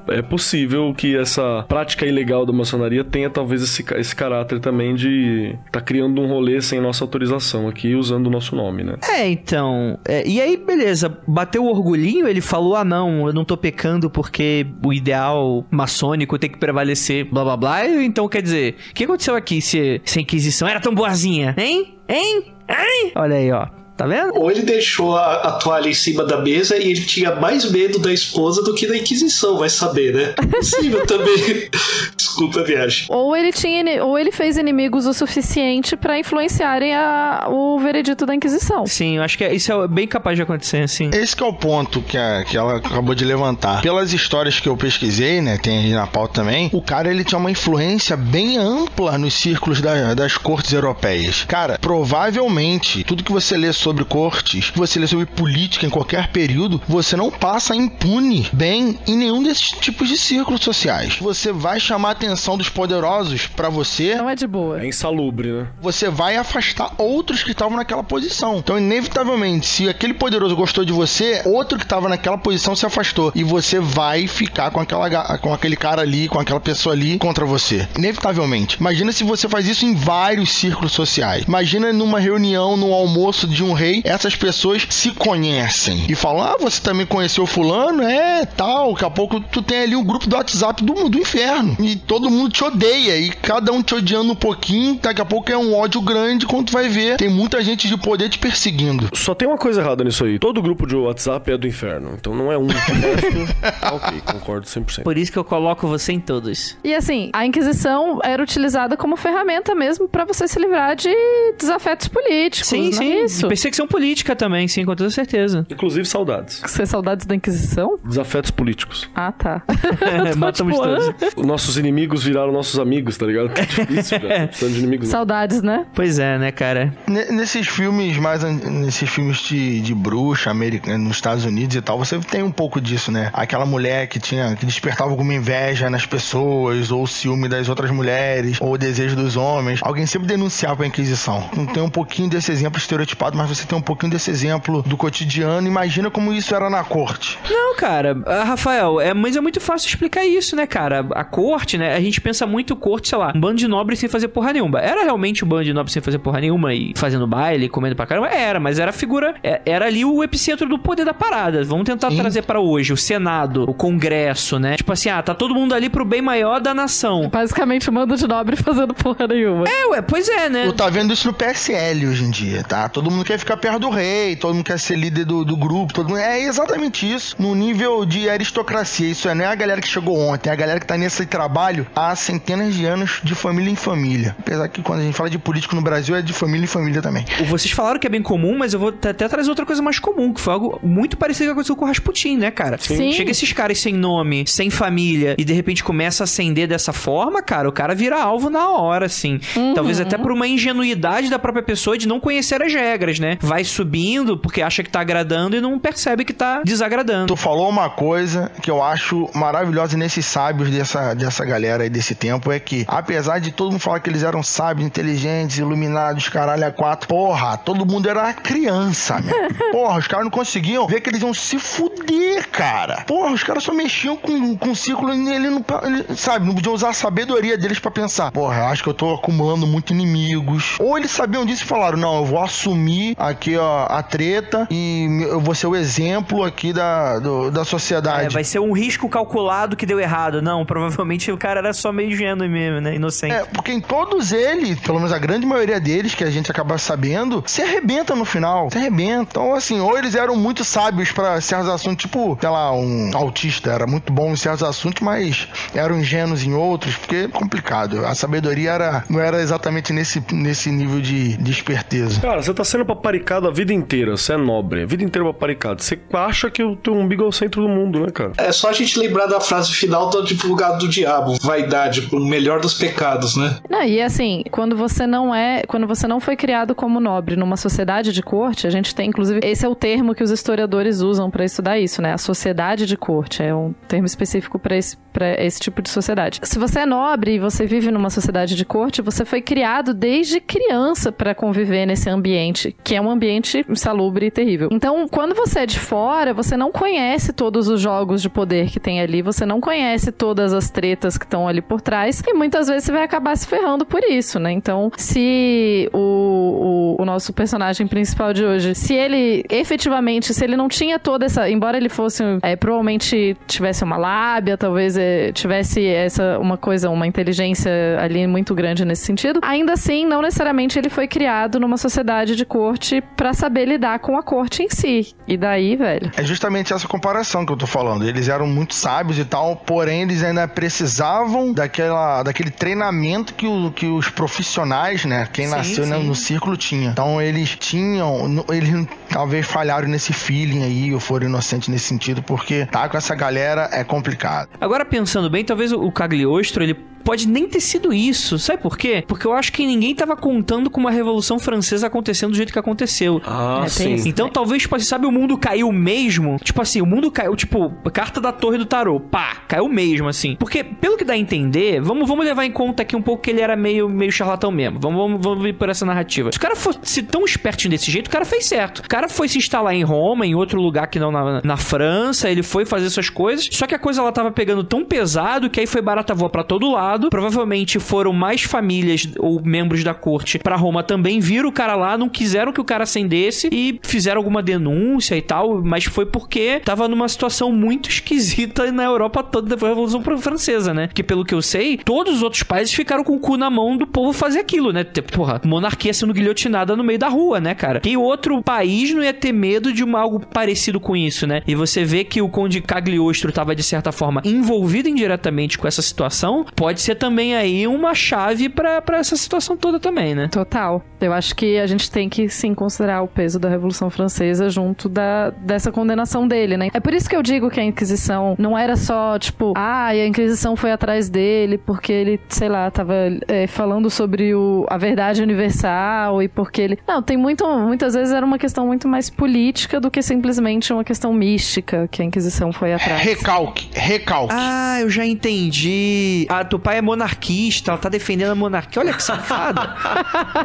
é possível que essa prática ilegal da maçonaria tenha talvez esse, esse caráter também de tá criando um rolê sem nossa autorização aqui, usando o nosso nome, né? É, então. é, e aí, beleza. Bateu o orgulhinho, ele falou: ah, não, eu não tô pecando porque o ideal maçônico tem que prevalecer, blá blá blá. E, Então, quer dizer, o que aconteceu aqui se, se a Inquisição era tão boazinha? Hein? Hein? Hein? Olha aí, ó. Tá vendo? Ou ele deixou a, a toalha em cima da mesa e ele tinha mais medo da esposa do que da Inquisição, vai saber, né? Possível também. Desculpa a viagem. Ou ele tinha, ou ele fez inimigos o suficiente pra influenciarem a- o veredito da Inquisição. Sim, eu acho que é- isso é bem capaz de acontecer, assim. Esse que é o ponto que, a- que ela acabou de levantar. Pelas histórias que eu pesquisei, né, tem aí na pauta também, o cara ele tinha uma influência bem ampla nos círculos da- das cortes europeias. Cara, provavelmente, tudo que você lê sobre cortes, que você lê sobre política em qualquer período, você não passa impune bem em nenhum desses tipos de círculos sociais. Você vai chamar a atenção dos poderosos pra você, Não é de boa. É insalubre, né? você vai afastar outros que estavam naquela posição. Então, inevitavelmente, se aquele poderoso gostou de você, outro que estava naquela posição se afastou. E você vai ficar com, aquela, com aquele cara ali, com aquela pessoa ali contra você. Inevitavelmente. Imagina se você faz isso em vários círculos sociais. Imagina numa reunião, num almoço de um rei, essas pessoas se conhecem e falam: Ah, você também conheceu Fulano? É, tal. Daqui a pouco tu tem ali um grupo do WhatsApp do, do inferno. E todo mundo te odeia. E cada um te odiando um pouquinho. Daqui a pouco é um ódio grande. Quando tu vai ver, tem muita gente de poder te perseguindo. Só tem uma coisa errada nisso aí. Todo grupo de WhatsApp é do inferno. Então não é um. Tá ok, concordo 100%. Por isso que eu coloco você em todos. E assim, a Inquisição era utilizada como ferramenta mesmo pra você se livrar de desafetos políticos. Sim, não sim. É isso. Perseguição política também, sim, com toda certeza. Inclusive saudades. Você saudades da Inquisição? Desafetos políticos. Ah, tá. Matamos tipo, todos. Os nossos inimigos viraram nossos amigos, tá ligado? Tá difícil. Precisando de inimigos. não. Saudades, né? Pois é, né, cara? Ne- Nesses filmes mais nesses filmes de, de bruxa americana nos Estados Unidos e tal, você tem um pouco disso, né? Aquela mulher que tinha que despertava alguma inveja nas pessoas, ou ciúme das outras mulheres, ou o desejo dos homens. Alguém sempre denunciava a Inquisição. Não tem um pouquinho desse exemplo estereotipado, mas você tem um pouquinho desse exemplo do cotidiano. Imagina como isso era na corte. Não, cara, ah, Rafael, é, mas é muito fácil explicar isso, né, cara? A corte, né? A gente pensa muito corte, sei lá, um bando de nobres sem fazer porra nenhuma. Era realmente um bando de nobres sem fazer porra nenhuma e fazendo baile, comendo pra caramba? Era, mas era a figura. é- Era ali o epicentro do poder da parada. Vamos tentar Sim. trazer pra hoje o Senado, o Congresso, né? Tipo assim, ah, tá todo mundo ali pro bem maior da nação. Basicamente, um mando de nobre fazendo porra nenhuma. É, ué, pois é, né? Eu tá vendo isso no PSL hoje em dia, tá? Todo mundo quer ficar perto do rei, todo mundo quer ser líder do, do grupo, todo mundo... É exatamente isso, no nível de aristocracia. Isso é, não é a galera que chegou ontem, é a galera que tá nesse trabalho há centenas de anos de família em família. Apesar que quando a gente fala de político no Brasil, é de família em família também. Vocês falaram que é bem comum, mas eu vou até trazer outra coisa mais comum, que foi algo muito parecido com o que aconteceu com o Rasputin, né, cara? Sim. Chega esses caras sem nome, sem família, e de repente começa a ascender dessa forma, cara, o cara vira alvo na hora, assim. Talvez até por uma ingenuidade da própria pessoa de não conhecer as regras, né? Né? Vai subindo porque acha que tá agradando e não percebe que tá desagradando. Tu falou uma coisa que eu acho maravilhosa nesses sábios dessa, dessa galera aí desse tempo, é que, apesar de todo mundo falar que eles eram sábios, inteligentes, iluminados, caralho, a quatro, porra, todo mundo era criança, meu. Porra, os caras não conseguiam ver que eles iam se fuder, cara. Porra, os caras só mexiam com, com um círculo e ele não, ele, sabe, não podiam usar a sabedoria deles pra pensar, porra, eu acho que eu tô acumulando muito inimigos. Ou eles sabiam disso e falaram, não, eu vou assumir aqui, ó, a treta e eu vou ser o exemplo aqui da, do- da É, sociedade. vai ser um risco calculado que deu errado. Não, provavelmente o cara era só meio ingênuo mesmo, né? Inocente. É, porque em todos eles, pelo menos a grande maioria deles, que a gente acaba sabendo, se arrebenta no final. Se arrebenta. Então, assim, ou eles eram muito sábios pra certos assuntos, tipo, sei lá, um autista era muito bom em certos assuntos, mas eram ingênuos em outros, porque é complicado. A sabedoria era, não era exatamente nesse, nesse nível de, de esperteza. Cara, você tá sendo paparicado a vida inteira, você é nobre, a vida inteira paparicado. Você acha que o teu umbigo é o centro do mundo, né, cara? É só a gente lembrar da frase final do advogado do diabo. Vaidade, o melhor dos pecados, né? Não, e assim, quando você não é, quando você não foi criado como nobre numa sociedade de corte, a gente tem, inclusive, esse é o termo que os historiadores usam pra estudar isso, né? A sociedade de corte é um termo específico pra esse, pra esse tipo de sociedade. Se você é nobre e você vive numa sociedade de corte, você foi criado desde criança pra conviver nesse ambiente, que é um ambiente insalubre e terrível. Então, quando você é de fora, você não conhece todos os jogos de poder que tem ali, você não conhece todas as tretas que estão ali por trás, e muitas vezes você vai acabar se ferrando por isso, né? Então, se o, o, o nosso personagem principal de hoje, se ele efetivamente, se ele não tinha toda essa, embora ele fosse, é, provavelmente tivesse uma lábia, talvez é, tivesse essa, uma coisa, uma inteligência ali muito grande nesse sentido, ainda assim, não necessariamente ele foi criado numa sociedade de corte pra saber lidar com a corte em si. E daí, velho. É justamente essa comparação que eu tô falando. Eles eram muito sábios e tal, porém eles ainda precisavam daquela, daquele treinamento que, o- que os profissionais, né? Quem Sim, nasceu né, sim. no círculo tinha. Então eles tinham, eles talvez falharam nesse feeling aí, ou foram inocentes nesse sentido, porque tá com essa galera é complicado. Agora, pensando bem, talvez o Cagliostro, ele pode nem ter sido isso. Sabe por quê? Porque eu acho que ninguém tava contando com uma Revolução Francesa acontecendo do jeito que aconteceu. Ah, É, tem isso. Então talvez, tipo assim, sabe, o mundo caiu mesmo? Tipo assim, o mundo caiu, tipo, carta da torre do tarô, pá, caiu mesmo, assim. Porque, pelo que dá a entender, vamos, vamos levar em conta aqui um pouco que ele era meio, meio charlatão mesmo. Vamos, vamos, vamos vir por essa narrativa. Se o cara fosse tão esperto desse jeito, o cara fez certo. O cara foi se instalar em Roma, em outro lugar que não na, na França, ele foi fazer essas coisas. Só que a coisa ela tava pegando tão pesado que aí foi barata voa pra todo lado. Provavelmente foram mais famílias ou membros da corte pra Roma também, viram o cara lá, não quiseram que o cara acendesse e fizeram alguma denúncia e tal, mas foi porque tava numa situação muito esquisita na Europa toda depois da Revolução Fran- Francesa, né? Que pelo que eu sei, todos os outros países ficaram com o cu na mão do povo fazer aquilo, né? Ter- Porra, monarquia sendo guilhotinada no meio da rua, né, cara? Que outro país não ia ter medo de uma, algo parecido com isso, né? E você vê que o Conde Cagliostro tava, de certa forma, envolvido indiretamente com essa situação, pode ser também aí uma chave pra pra essa situação toda também, né? Total. Eu acho que a gente tem que sim considerar o peso da Revolução Francesa junto da, dessa condenação dele, né? É por isso que eu digo que a Inquisição não era só, tipo, ah, e a Inquisição foi atrás dele porque ele, sei lá, tava é, falando sobre o, a verdade universal e porque ele. Não, tem muito. Muitas vezes era uma questão muito mais política do que simplesmente uma questão mística que a Inquisição foi atrás. Recalque, recalque. Ah, eu já entendi. Ah, teu pai é monarquista, ela tá defendendo a monarquia. Olha que safada.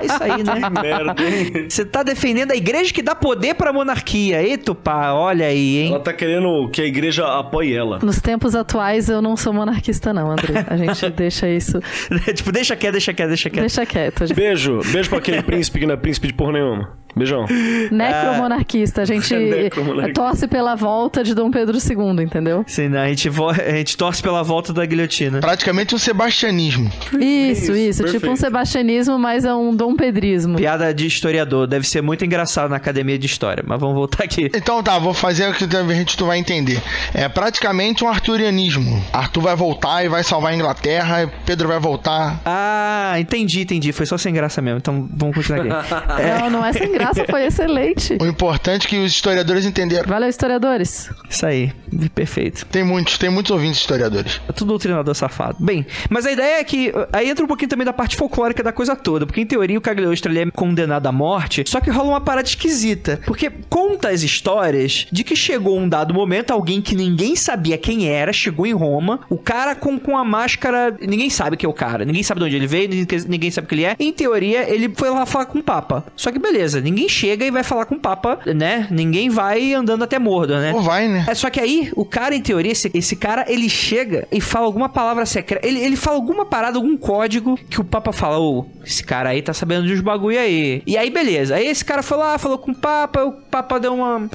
é isso aí, né? Merda, hein? Você tá defendendo a igreja que dá poder pra monarquia. Ei, Tupá, olha aí, hein? Ela tá querendo que a igreja apoie ela. Nos tempos atuais eu não sou monarquista, não, André. A gente deixa isso. tipo, deixa quieto, deixa quieto, deixa quieto. Deixa quieto. gente. Beijo, beijo pra aquele príncipe que não é príncipe de porra nenhuma. Beijão. Necromonarquista. A gente Necromonarquista. torce pela volta de Dom Pedro II, entendeu? Sim, né? a, gente vo- a gente torce pela volta da guilhotina. Praticamente um sebastianismo. Isso, isso. Tipo um sebastianismo, mas é um Dom Pedrismo. Piada de historiador. Deve ser muito engraçado na academia de história. Mas vamos voltar aqui. Então tá, vou fazer o que a gente tu vai entender. É praticamente um arturianismo. Arthur vai voltar e vai salvar a Inglaterra, e Pedro vai voltar. Ah, entendi, entendi. Foi só sem graça mesmo. Então vamos continuar aqui. Não, não é sem graça foi excelente. O importante é que os historiadores entenderam. Valeu, historiadores. Isso aí, perfeito. Tem muitos, tem muitos ouvintes historiadores. É tudo treinador safado. Bem, mas a ideia é que aí entra um pouquinho também da parte folclórica da coisa toda, porque em teoria o Cagliostro ele é condenado à morte, só que rola uma parada esquisita, porque conta as histórias de que chegou um dado momento alguém que ninguém sabia quem era, chegou em Roma, o cara com, com a máscara, ninguém sabe que é o cara, ninguém sabe de onde ele veio, ninguém, ninguém sabe o que ele é. Em teoria, ele foi lá falar com o Papa. Só que beleza, ninguém chega e vai falar com o Papa, né? Ninguém vai andando até Mordor, né? Ou vai, né? É só que aí, o cara, em teoria, esse, esse cara, ele chega e fala alguma palavra secreta. Ele, ele fala alguma parada, algum código que o Papa fala, ô, esse cara aí tá sabendo de uns bagulho aí. E aí, beleza. Aí esse cara foi lá, falou com o Papa, o Papa deu uma.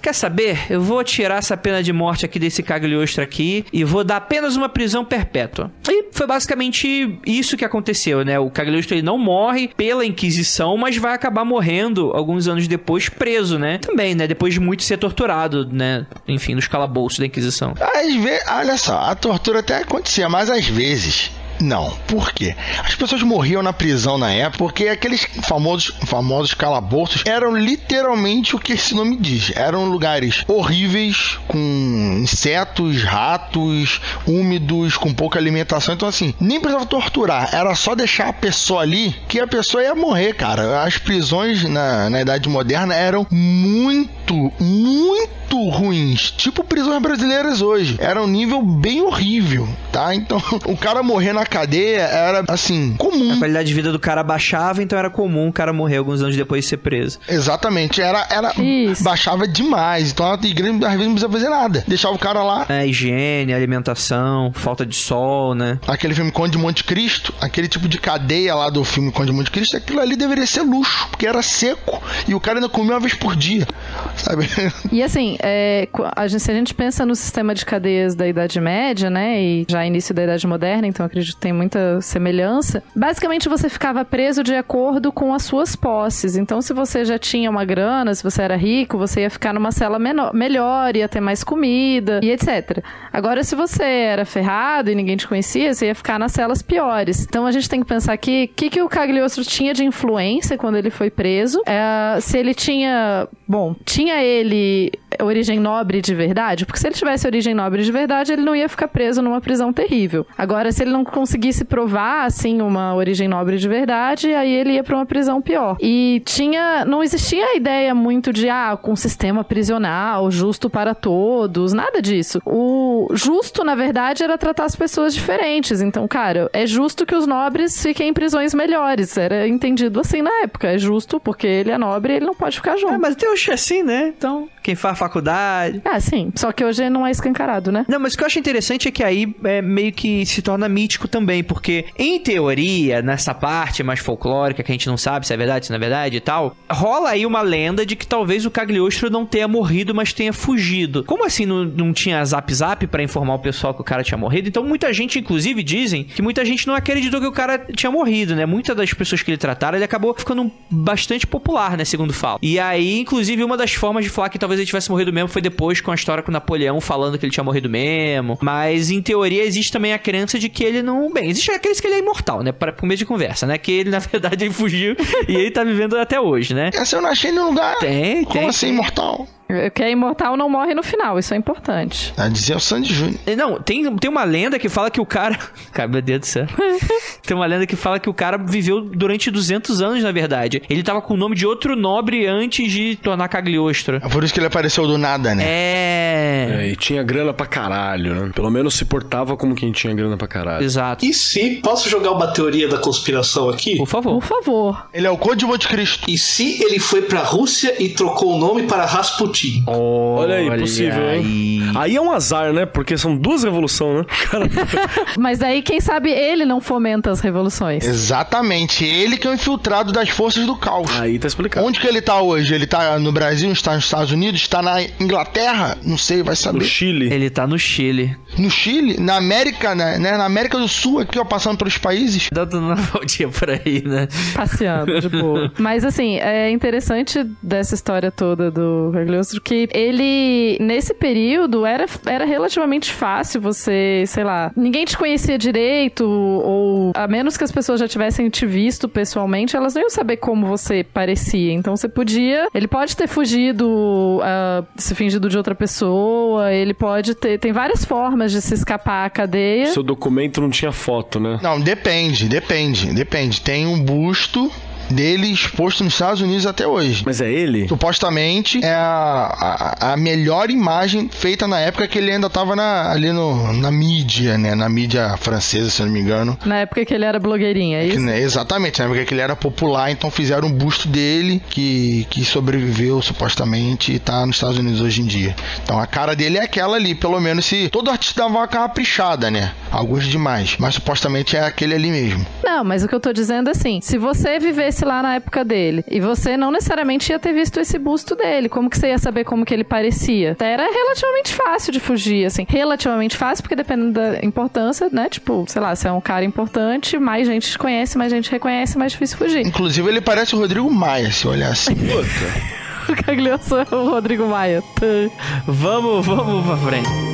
Quer saber? Eu vou tirar essa pena de morte aqui desse cagliostro aqui e vou dar apenas uma prisão perpétua. E foi basicamente isso que aconteceu, né? O cagliostro ele não morre pela Inquisição, mas vai acabar morrendo alguns anos depois preso, né? Também, né? Depois de muito ser torturado, né? Enfim, nos calabouços da Inquisição. Às vezes, olha só, a tortura até acontecia, mas às vezes não. Por quê? As pessoas morriam na prisão na época porque aqueles famosos, famosos calabouços eram literalmente o que esse nome diz. Eram lugares horríveis, com insetos, ratos, úmidos, com pouca alimentação. Então, assim, nem precisava torturar. Era só deixar a pessoa ali que a pessoa ia morrer, cara. As prisões na, na Idade Moderna eram muito, muito ruins. Tipo prisões brasileiras hoje. Era um nível bem horrível, tá? Então, o cara morrer na cadeia era, assim, comum. A qualidade de vida do cara baixava, então era comum o cara morrer alguns anos depois de ser preso. Exatamente. Era, era Isso. baixava demais. Então a igreja às vezes não precisava fazer nada. Deixava o cara lá. É, higiene, alimentação, falta de sol, né? Aquele filme Conde de Monte Cristo, aquele tipo de cadeia lá do filme Conde de Monte Cristo, aquilo ali deveria ser luxo, porque era seco e o cara ainda comia uma vez por dia, sabe? E assim, é, a gente- se a gente pensa no sistema de cadeias da Idade Média, né, e já início da Idade Moderna, então acredito tem muita semelhança. Basicamente, você ficava preso de acordo com as suas posses. Então, se você já tinha uma grana, se você era rico, você ia ficar numa cela menor, melhor, ia ter mais comida e etc. Agora, se você era ferrado e ninguém te conhecia, você ia ficar nas celas piores. Então, a gente tem que pensar aqui o que, que o Cagliostro tinha de influência quando ele foi preso. É, se ele tinha. Bom, tinha ele origem nobre de verdade? Porque se ele tivesse origem nobre de verdade, ele não ia ficar preso numa prisão terrível. Agora, se ele não conseguisse provar, assim, uma origem nobre de verdade, aí ele ia pra uma prisão pior. E tinha. Não existia a ideia muito de, ah, com sistema prisional, justo para todos, nada disso. O justo, na verdade, era tratar as pessoas diferentes. Então, cara, é justo que os nobres fiquem em prisões melhores. Era entendido assim na época. É justo porque ele é nobre e ele não pode ficar junto. É, mas tem o assim, né? Então, quem faz faculdade. Ah, sim. Só que hoje não é escancarado, né? Não, mas o que eu acho interessante é que aí é, meio que se torna mítico também, porque em teoria, nessa parte mais folclórica, que a gente não sabe se é verdade, se não é verdade e tal, rola aí uma lenda de que talvez o Cagliostro não tenha morrido, mas tenha fugido. Como assim não, não tinha zap zap pra informar o pessoal que o cara tinha morrido? Então muita gente, inclusive, dizem que muita gente não acreditou que o cara tinha morrido, né? Muitas das pessoas que ele trataram, ele acabou ficando bastante popular, né? Segundo fala. E aí, inclusive, uma das formas de falar que talvez ele tivesse morrido mesmo foi depois com a história com o Napoleão falando que ele tinha morrido mesmo. Mas em teoria existe também a crença de que ele não. Bem, existe aqueles que ele é imortal, né? Para começo de conversa, né? Que ele, na verdade, ele fugiu e ele tá vivendo até hoje, né? Essa eu não achei em nenhum lugar. Tem, Como tem, assim, tem. imortal? Que é imortal não morre no final, isso é importante. A dizer o Sandy Júnior. Não, tem, tem uma lenda que fala que o cara. Cara, meu Deus do céu. tem uma lenda que fala que o cara viveu durante 200 anos, na verdade. Ele tava com o nome de outro nobre antes de tornar Cagliostro. É por isso que ele apareceu do nada, né? É. É, e tinha grana pra caralho, né? Pelo menos se portava como quem tinha grana pra caralho. Exato. E se, posso jogar uma teoria da conspiração aqui? Por favor. Por favor. Ele é o Conde de Monte Cristo. E se ele foi pra Rússia e trocou o nome para Rasputin? Olha aí, possível, aí. hein? Aí é um azar, né? Porque são duas revoluções, né? Mas aí, quem sabe ele não fomenta as revoluções. Exatamente. Ele que é o infiltrado das forças do caos. aí tá explicado. Onde que ele tá hoje? Ele tá no Brasil, está nos Estados Unidos, está na Inglaterra? Não sei, vai No saber. Chile. Ele tá no Chile. No Chile, na América, né? né? Na América do Sul, aqui, ó, passando pelos países. Dando uma voltinha por aí, né? Passeando, de boa. Mas assim, é interessante dessa história toda do Cagliostro Cagliostro, que ele, nesse período, era, era relativamente fácil você, sei lá, ninguém te conhecia direito, ou a menos que as pessoas já tivessem te visto pessoalmente, elas não iam saber como você parecia. Então você podia. Ele pode ter fugido, uh, se fingido de outra pessoa, ele pode ter. Tem várias formas de se escapar à cadeia. Seu documento não tinha foto, né? Não, depende, depende, depende. Tem um busto dele exposto nos Estados Unidos até hoje. Mas é ele? Supostamente é a, a, a melhor imagem feita na época que ele ainda estava ali no, na mídia, né? Na mídia francesa, se eu não me engano. Na época que ele era blogueirinha, é isso? Que, né, exatamente, na época que ele era popular, então fizeram um busto dele que, que sobreviveu supostamente e tá nos Estados Unidos hoje em dia. Então a cara dele é aquela ali, pelo menos se todo artista dava uma caprichada, né? Alguns demais, mas supostamente é aquele ali mesmo. Não, mas o que eu tô dizendo é assim, se você vivesse lá na época dele. E você não necessariamente ia ter visto esse busto dele. Como que você ia saber como que ele parecia? Era relativamente fácil de fugir, assim. Relativamente fácil, porque dependendo da importância, né? Tipo, sei lá, se é um cara importante, mais gente te conhece, mais gente reconhece, mais difícil fugir. Inclusive, ele parece o Rodrigo Maia, se olhar assim. Puta. o Cagliostro é o Rodrigo Maia. vamos, vamos pra frente.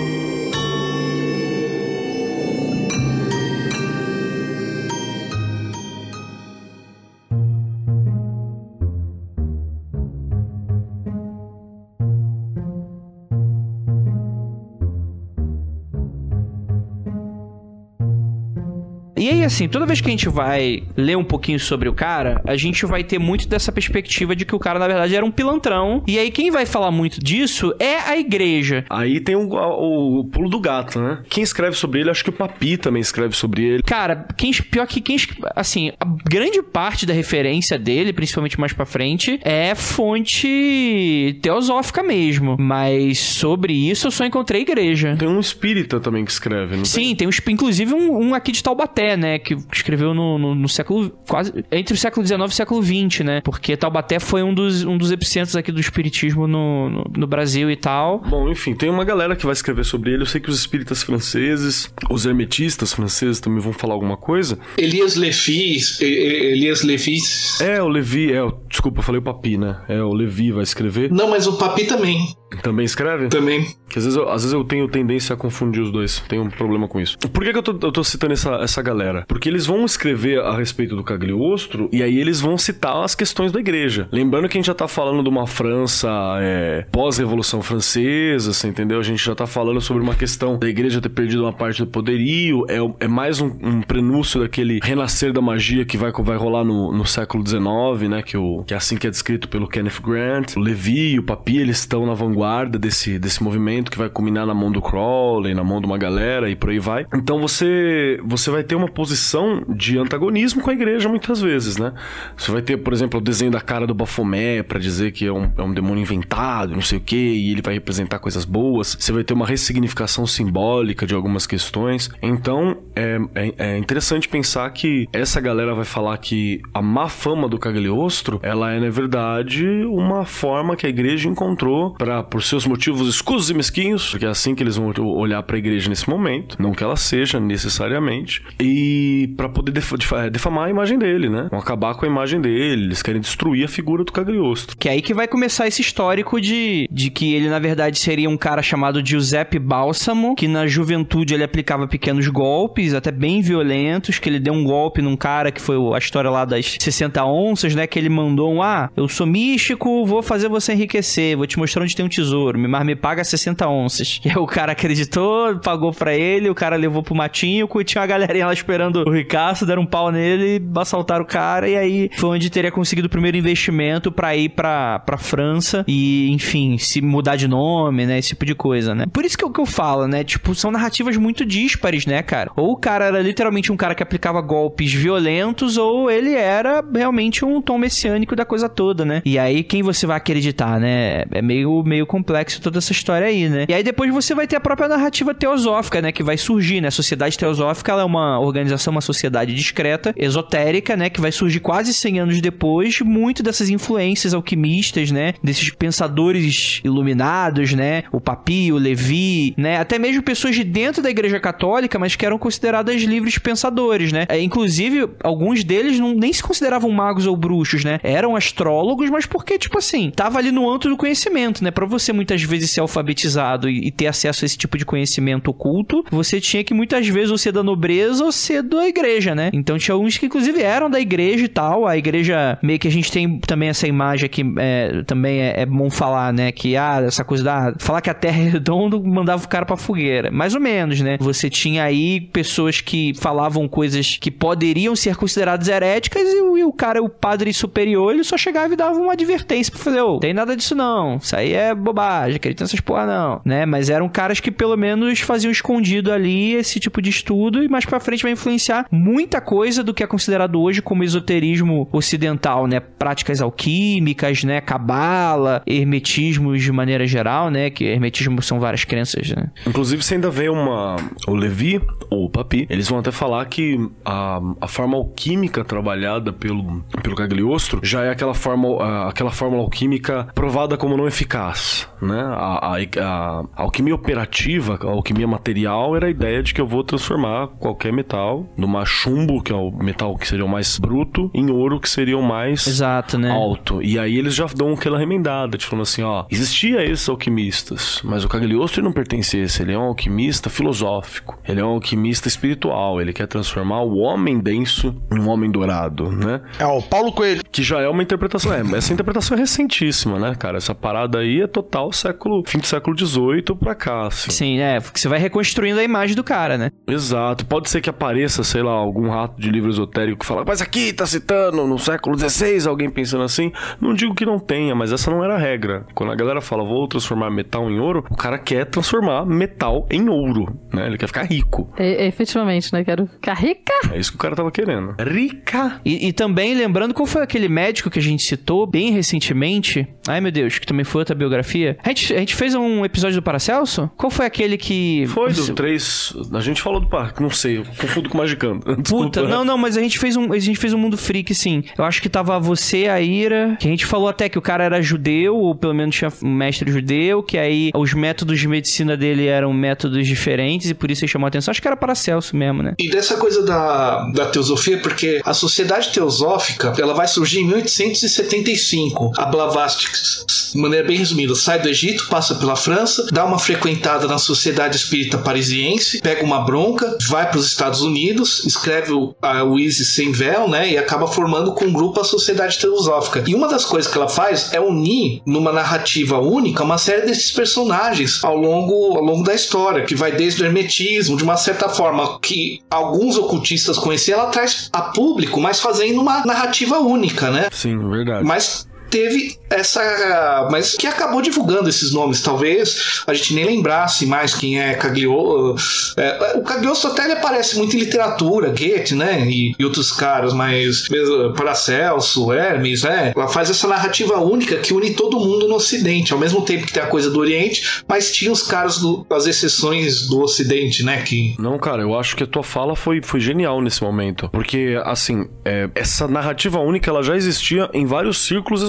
E aí, assim, toda vez que a gente vai ler um pouquinho sobre o cara, a gente vai ter muito dessa perspectiva de que o cara, na verdade, era um pilantrão. E aí, quem vai falar muito disso é a igreja. Aí tem o, o, o pulo do gato, né? Quem escreve sobre ele, acho que o Papi também escreve sobre ele. Cara, quem, pior que quem. Assim, a grande parte da referência dele, principalmente mais pra frente, é fonte teosófica mesmo. Mas sobre isso eu só encontrei igreja. Tem um espírita também que escreve, não Sim, tem, tem um, inclusive um, um aqui de Taubaté né? Que escreveu no, no, no, século. quase. entre o século XIX e o século XX, né? Porque Taubaté foi um dos, um dos epicentros aqui do espiritismo no, no, no, Brasil e tal. Bom, enfim, tem uma galera que vai escrever sobre ele. Eu sei que os espíritas franceses, os hermetistas franceses também vão falar alguma coisa. Elias Levi. Elias Levi. É, o Levi, é. Desculpa, eu falei o Papi, né? É, o Levi vai escrever. Não, mas o Papi também. Também escreve? Também. Que às vezes, eu, às vezes eu tenho tendência a confundir os dois. Tenho um problema com isso. Por que, que eu, tô, eu tô citando essa, essa galera? Porque eles vão escrever a respeito do Cagliostro e aí eles vão citar as questões da igreja. Lembrando que a gente já tá falando de uma França é, pós-revolução francesa, você entendeu? A gente já tá falando sobre uma questão da igreja ter perdido uma parte do poderio. É, é mais um, um prenúncio daquele renascer da magia que vai, vai rolar no, no século XIX, né? Que, o, que é assim que é descrito pelo Kenneth Grant. O Levi e o Papi, eles estão na vanguarda desse, desse movimento que vai culminar na mão do Crowley, na mão de uma galera e por aí vai. Então você, você vai ter uma posição de antagonismo com a igreja muitas vezes, né? Você vai ter, por exemplo, o desenho da cara do Bafomé para dizer que é um, é um demônio inventado, não sei o que, e ele vai representar coisas boas. Você vai ter uma ressignificação simbólica de algumas questões. Então, é, é, é interessante pensar que essa galera vai falar que a má fama do Cagliostro, ela é, na verdade, uma forma que a igreja encontrou para por seus motivos escusos e mesquinhos, porque é assim que eles vão olhar para a igreja nesse momento, não que ela seja necessariamente, e para poder def defamar a imagem dele, né? Vão acabar com a imagem dele, eles querem destruir a figura do Cagliostro. Que é aí que vai começar esse histórico de, de que ele, na verdade, seria um cara chamado Giuseppe Balsamo, que na juventude ele aplicava pequenos golpes, até bem violentos, que ele deu um golpe num cara que foi a história lá das 60 onças, né? Que ele mandou um, ah, eu sou místico, vou fazer você enriquecer, vou te mostrar onde tem um tesouro, mas me paga 60 onças. E aí o cara acreditou, pagou para ele, o cara levou pro matinho, tinha uma galerinha lá esperando o ricaço, deram um pau nele, assaltaram o cara, e aí foi onde teria conseguido o primeiro investimento para ir pra, pra França e, enfim, se mudar de nome, né? Esse tipo de coisa, né? Por isso que é o que eu falo, né? Tipo, são narrativas muito díspares, né, cara? Ou o cara era literalmente um cara que aplicava golpes violentos, ou ele era realmente um tom messiânico da coisa toda, né? E aí, quem você vai acreditar, né? É meio, meio complexo toda essa história aí, né? E aí depois você vai ter a própria narrativa teosófica, né? Que vai surgir, né? A sociedade teosófica, é uma organização, uma sociedade discreta, esotérica, né, que vai surgir quase 100 anos depois, muito dessas influências alquimistas, né, desses pensadores iluminados, né, o Papi, o Levi, né, até mesmo pessoas de dentro da Igreja Católica, mas que eram consideradas livres pensadores, né. É, inclusive, alguns deles não, nem se consideravam magos ou bruxos, né, eram astrólogos, mas porque, tipo assim, tava ali no antro do conhecimento, né, pra você muitas vezes ser alfabetizado e, e ter acesso a esse tipo de conhecimento oculto, você tinha que muitas vezes ou ser da nobreza ou ser da igreja, né? Então tinha alguns que inclusive eram da igreja e tal. A igreja, meio que a gente tem também essa imagem aqui, é, também é, é, bom falar, né? Que, ah, essa coisa da. Falar que a terra é redonda mandava o cara pra fogueira. Mais ou menos, né? Você tinha aí pessoas que falavam coisas que poderiam ser consideradas heréticas e, e o cara, o padre superior, ele só chegava e dava uma advertência pra fazer, ô, tem nada disso não. Isso aí é bobagem, acredita nessas porra não, né? Mas eram caras que pelo menos faziam escondido ali esse tipo de estudo e mais pra frente vai influenciar muita coisa do que é considerado hoje como esoterismo ocidental, né? Práticas alquímicas, né? Cabala, hermetismos de maneira geral, né? Que hermetismo são várias crenças, né? Inclusive, você ainda vê uma. O Levi, ou o Papi, eles vão até falar que a, a forma alquímica trabalhada pelo, pelo Cagliostro já é aquela forma, aquela fórmula alquímica provada como não eficaz, né? A, a, a, alquimia operativa, a alquimia material, era a ideia de que eu vou transformar qualquer metal numa chumbo, que é o metal que seria o mais bruto, em ouro, que seria o mais Exato, né? alto. E aí eles já dão aquela remendada, tipo, falando assim, ó, existia esses alquimistas, mas o Cagliostro não pertence a esse, ele é um alquimista filosófico, ele é um alquimista espiritual, ele quer transformar o homem denso em um homem dourado, né? É o Paulo Coelho. Que já é uma interpretação, é, essa interpretação é recentíssima, né, cara? Essa parada aí é total século, fim do século XVIII pra cá, assim. Sim, é, porque você vai reconstruindo a imagem do cara, né? Exato. Pode ser que apareça, sei lá, algum rato de livro esotérico que fala, mas aqui tá citando no século XVI, alguém pensando assim. Não digo que não tenha, mas essa não era a regra. Quando a galera fala, vou transformar metal em ouro, o cara quer transformar metal em ouro, né? Ele quer ficar rico. É, efetivamente, né? Quero ficar rica. É isso que o cara tava querendo. Rica! E, e também, lembrando, qual foi aquele médico que a gente citou bem recentemente? Ai, meu Deus, que também foi outra biografia. A gente, a gente fez um episódio do Paracelso? Qual foi aquele que... Foi do 3... A gente falou do parque, não sei, eu confundo com o Magicando. Puta, não, não, mas a gente fez um, a gente fez um mundo freak, sim. Eu acho que tava você, a Ira, que a gente falou até que o cara era judeu, ou pelo menos tinha um mestre judeu, que aí os métodos de medicina dele eram métodos diferentes e por isso ele chamou a atenção. Acho que era Paracelso mesmo, né? E dessa coisa da, da teosofia, porque a sociedade teosófica, ela vai surgir em 1875. A Blavatsky, de maneira bem resumida, sai do Egito, passa pela França, dá uma frequentada na sociedade espírita parisiense, pega uma bronca, vai para os Estados Unidos, escreve o, a, o Sem Véu, né? E acaba formando com um grupo a Sociedade Teosófica. E uma das coisas que ela faz é unir numa narrativa única uma série desses personagens ao longo, ao longo da história, que vai desde o hermetismo, de uma certa forma que alguns ocultistas conheciam, ela traz a público, mas fazendo uma narrativa única, né? Sim, verdade. Mas teve essa. Mas que acabou divulgando esses nomes. Talvez a gente nem lembrasse mais quem é Cagliostro. É, o Cagliostro até ele aparece muito em literatura, Goethe, né? E, e outros caras, mas Paracelso, Hermes, né? Ela faz essa narrativa única que une todo mundo no Ocidente, ao mesmo tempo que tem a coisa do Oriente, mas tinha os caras do, as exceções do Ocidente, né? Que... Não, cara, eu acho que a tua fala foi, foi genial nesse momento. Porque, assim, é, essa narrativa única ela já existia em vários círculos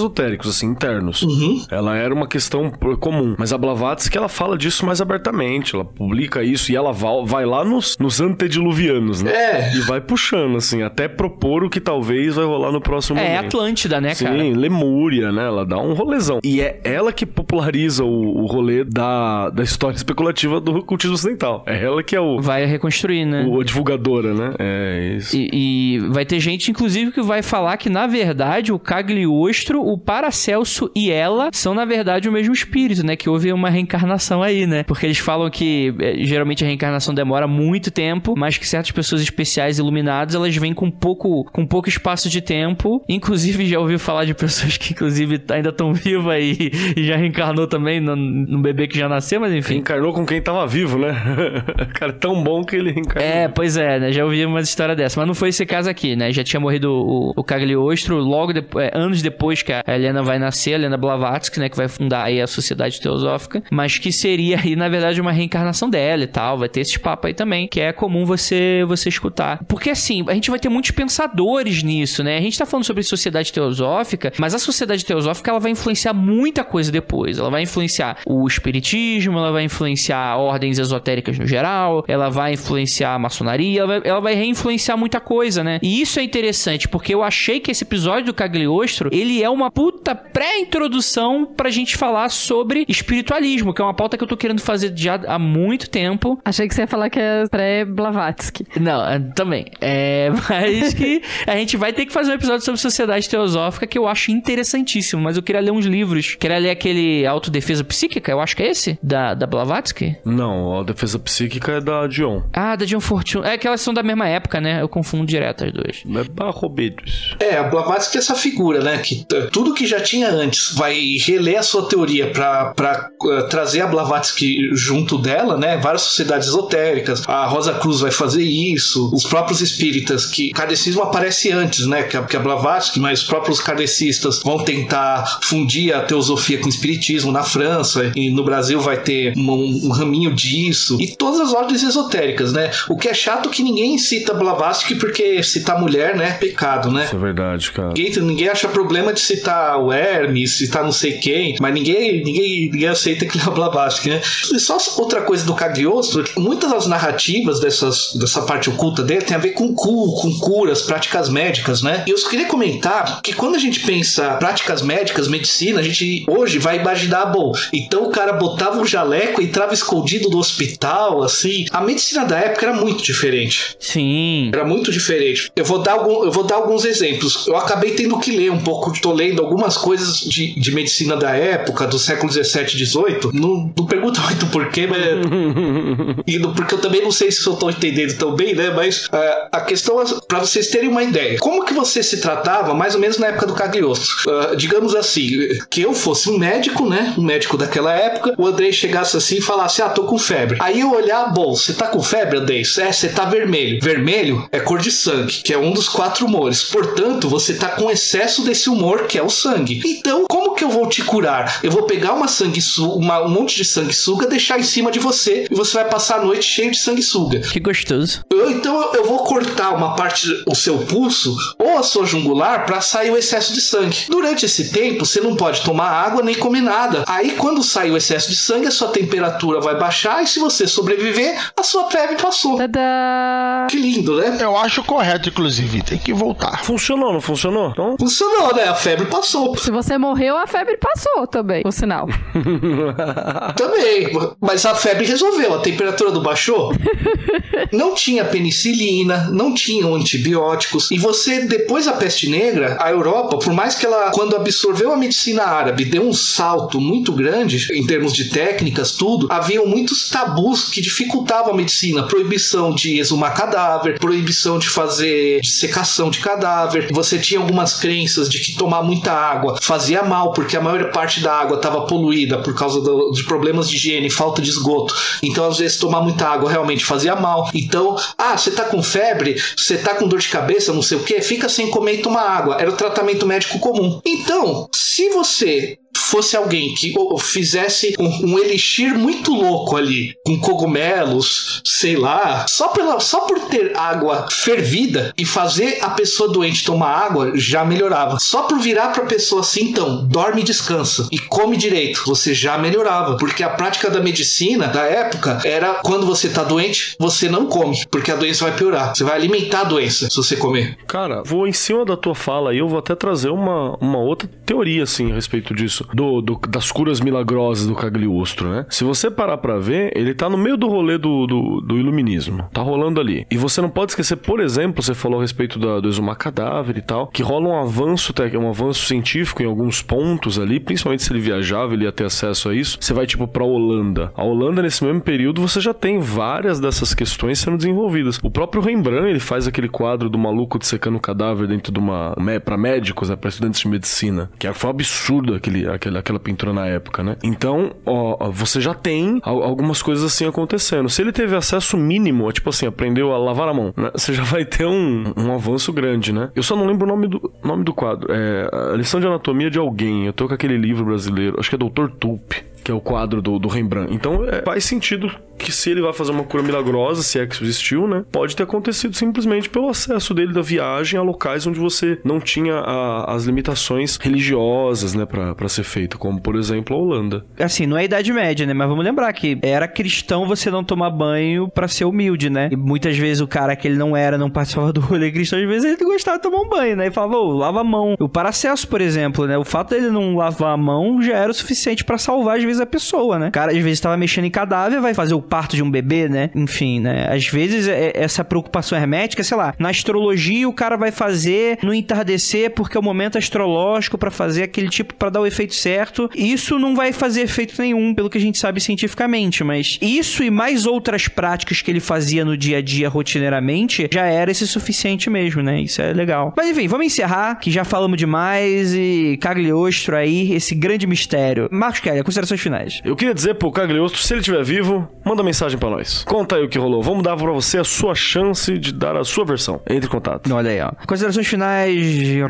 assim, internos. Uhum. Ela era uma questão comum. Mas a Blavatsky, ela fala disso mais abertamente. Ela publica isso e ela vai, lá nos, nos antediluvianos, né? É. E vai puxando, assim, até propor o que talvez vai rolar no próximo É, momento. Atlântida, né, Sim, cara? Lemúria, né? Ela dá um rolezão. E é ela que populariza o, o rolê da, da história especulativa do cultismo ocidental. É ela que é o, Vai reconstruir, né? o- a divulgadora, né? É isso. E, e vai ter gente, inclusive, que vai falar que, na verdade, o Cagliostro, o Paracelso e ela são, na verdade, o mesmo espírito, né? Que houve uma reencarnação aí, né? Porque eles falam que eh, geralmente a reencarnação demora muito tempo, mas que certas pessoas especiais iluminadas, elas vêm com pouco, com pouco espaço de tempo. Inclusive, já ouviu falar de pessoas que, inclusive, ainda estão vivas e, e já reencarnou também no, no bebê que já nasceu, mas enfim. Reencarnou com quem tava vivo, né? Cara, tão bom que ele reencarnou. É, pois é, né? Já ouvi uma história dessa. Mas não foi esse caso aqui, né? Já tinha morrido o, o Cagliostro logo é, anos depois que a Helena vai nascer, a Helena Blavatsky, né? Que vai fundar aí a Sociedade Teosófica. Mas que seria aí, na verdade, uma reencarnação dela e tal. Vai ter esses papos aí também, que é comum você, você escutar. Porque assim, a gente vai ter muitos pensadores nisso, né? A gente tá falando sobre Sociedade Teosófica, mas a Sociedade Teosófica ela vai influenciar muita coisa depois. Ela vai influenciar o Espiritismo, ela vai influenciar ordens esotéricas no geral, ela vai influenciar a maçonaria, ela vai, ela vai reinfluenciar muita coisa, né? E isso é interessante, porque eu achei que esse episódio do Cagliostro, ele é uma puta pré-introdução pra gente falar sobre espiritualismo, que é uma pauta que eu tô querendo fazer já há muito tempo. Achei que você ia falar que é pré-Blavatsky. Não, é, também. É, mas que a gente vai ter que fazer um episódio sobre sociedade teosófica que eu acho interessantíssimo, mas eu queria ler uns livros. Queria ler aquele Autodefesa Psíquica, eu acho que é esse, da, da Blavatsky. Não, a defesa psíquica é da Dion. Ah, da John Fortune. É que elas são da mesma época, né? Eu confundo direto as duas. É barrobedos. É, a Blavatsky é essa figura, né? Que t- tudo que já tinha antes vai reler a sua teoria pra, pra eh, trazer a Blavatsky junto dela, né? Várias sociedades esotéricas. A Rosa Cruz vai fazer isso. Os próprios espíritas, que o kardecismo aparece antes, né? Que a, que a Blavatsky, mas os próprios kardecistas vão tentar fundir a teosofia com o espiritismo na França. E no Brasil vai ter um, um raminho disso. E todas as ordens esotéricas, né? O que é chato é que ninguém cita Blavatsky porque citar mulher, né? É pecado, né? Isso é verdade, cara. Ninguém, ninguém acha problema de citar o Hermes, citar não sei quem, mas ninguém, ninguém, ninguém aceita que ele é Blavatsky, né? E só outra coisa do Cagliostro, muitas das narrativas dessas, dessa parte oculta dele tem a ver com cu, com curas, práticas médicas, né? E eu só queria comentar que quando a gente pensa práticas médicas, medicina, a gente hoje vai imaginar, bom, então o cara botava um jaleco e entrava escondido no hospital, assim. A medicina da época era muito diferente. Sim. Era muito diferente. Eu vou dar, algum, eu vou dar alguns exemplos. Eu acabei tendo que ler um pouco, tô lendo algumas coisas de, de medicina da época, do século 17 e 18. Não, não pergunta muito porquê, mas. e não- porque eu também não sei se eu tô entendendo tão bem, né? Mas ah, a questão é pra vocês terem uma ideia. Como que você se tratava, mais ou menos na época do Cagliostro? Ah, digamos assim, que eu fosse um médico, né? Um médico daquela época, o Andrei chegasse assim e falasse: Ah, tô com febre. Aí eu olhar, bom, você tá com febre, Andrei? É, você tá vermelho. Vermelho é cor de sangue, que é um dos quatro humores. Portanto, você tá com excesso desse humor, que é o sangue. Então, como que eu vou te curar? Eu vou pegar uma sanguessuga, um monte de sanguessuga, deixar em cima de você e você vai passar a noite cheio de sanguessuga. Que gostoso. Eu- então eu- eu vou cortar uma parte do seu pulso ou a sua jungular para sair o excesso de sangue. Durante esse tempo, você não pode tomar água nem comer nada. Aí, quando sair o excesso de sangue, a sua temperatura vai baixar e se você sobreviver, a sua febre passou. Tadá! Que lindo, né? Eu acho correto, inclusive. Tem que voltar. Funcionou, não funcionou? Então, Funcionou, né? A febre passou. Se você morreu, a febre passou também, o sinal. Também, mas a febre resolveu, a temperatura não baixou. não tinha penicilina, não tinham antibióticos. E você, depois da peste negra, a Europa, por mais que ela, quando absorveu a medicina árabe, deu um salto muito grande em termos de técnicas, tudo, haviam muitos tabus que dificultavam a medicina. Proibição de exumar cadáver, proibição de fazer dissecação de cadáver. Você tinha algumas crenças de que tomar muita água fazia mal, porque a maior parte da água estava poluída por causa do- de problemas de higiene falta de esgoto. Então, às vezes, tomar muita água realmente fazia mal. Então, ah, você tá com febre, você tá com dor de cabeça, não sei o que, fica sem comer e tomar água. Era o tratamento médico comum. Então, se você fosse alguém que fizesse um, um elixir muito louco ali, com cogumelos, sei lá, só, pela, só por ter água fervida e fazer a pessoa doente tomar água, já melhorava. Só por virar pra pessoa assim, então, dorme e descansa e come direito, você já melhorava. Porque a prática da medicina da época era quando você tá doente, você não come, porque a doença vai piorar. Você vai alimentar a doença se você comer. Cara, vou em cima da tua fala aí, eu vou até trazer uma, uma outra teoria, assim, a respeito disso. Do, do- das curas milagrosas do Cagliostro, né? Se você parar pra ver, ele tá no meio do rolê do, do, do iluminismo. Tá rolando ali. E você não pode esquecer, por exemplo, você falou a respeito da- do exumar cadáver e tal, que rola um avanço, um avanço científico em alguns pontos ali, principalmente se ele viajava, ele ia ter acesso a isso. Você vai, tipo, pra Holanda. A Holanda, nesse mesmo período, você já tem várias dessas questões sendo desenvolvidas. O próprio Rembrandt, ele faz aquele quadro do maluco dissecando o cadáver dentro de uma... pra médicos, né? Pra estudantes de medicina. Que foi um absurdo aquele, aquele, aquela pintura na época, né? Então, ó, você já tem al- algumas coisas assim acontecendo. Se ele teve acesso mínimo, tipo assim, aprendeu a lavar a mão, né? Você já vai ter um, um avanço grande, né? Eu só não lembro o nome do, nome do quadro. É a lição de anatomia de alguém. Eu tô com aquele livro brasileiro, acho que é Doutor Tulpe. Que é o quadro do, do Rembrandt. Então é, faz sentido que se ele vai fazer uma cura milagrosa, se é que existiu, né? Pode ter acontecido simplesmente pelo acesso dele da viagem a locais onde você não tinha a, as limitações religiosas, né, para ser feito, como por exemplo a Holanda. Assim, não é a Idade Média, né? Mas vamos lembrar que era cristão você não tomar banho para ser humilde, né? E muitas vezes o cara que ele não era, não participava do rolê cristão, às vezes ele gostava de tomar um banho, né? E falava, ô, lava a mão. O Paracelso, por exemplo, né? O fato dele não lavar a mão já era o suficiente para salvar, às vezes, a pessoa, né? O cara, às vezes, estava mexendo em cadáver, vai fazer o parto de um bebê, né? Enfim, né? Às vezes, é, essa preocupação hermética, sei lá, na astrologia o cara vai fazer no entardecer porque é o momento astrológico para fazer aquele tipo, para dar o efeito certo. Isso não vai fazer efeito nenhum, pelo que a gente sabe cientificamente, mas isso e mais outras práticas que ele fazia no dia a dia rotineiramente já era esse suficiente mesmo, né? Isso é legal. Mas enfim, vamos encerrar, que já falamos demais e Cagliostro aí, esse grande mistério. Marcos Kelly, considerações finais. Eu queria dizer pro Cagliostro, se ele estiver vivo, manda mensagem para nós. Conta aí o que rolou. Vamos dar para você a sua chance de dar a sua versão. Entre em contato. Olha aí, ó. Considerações finais,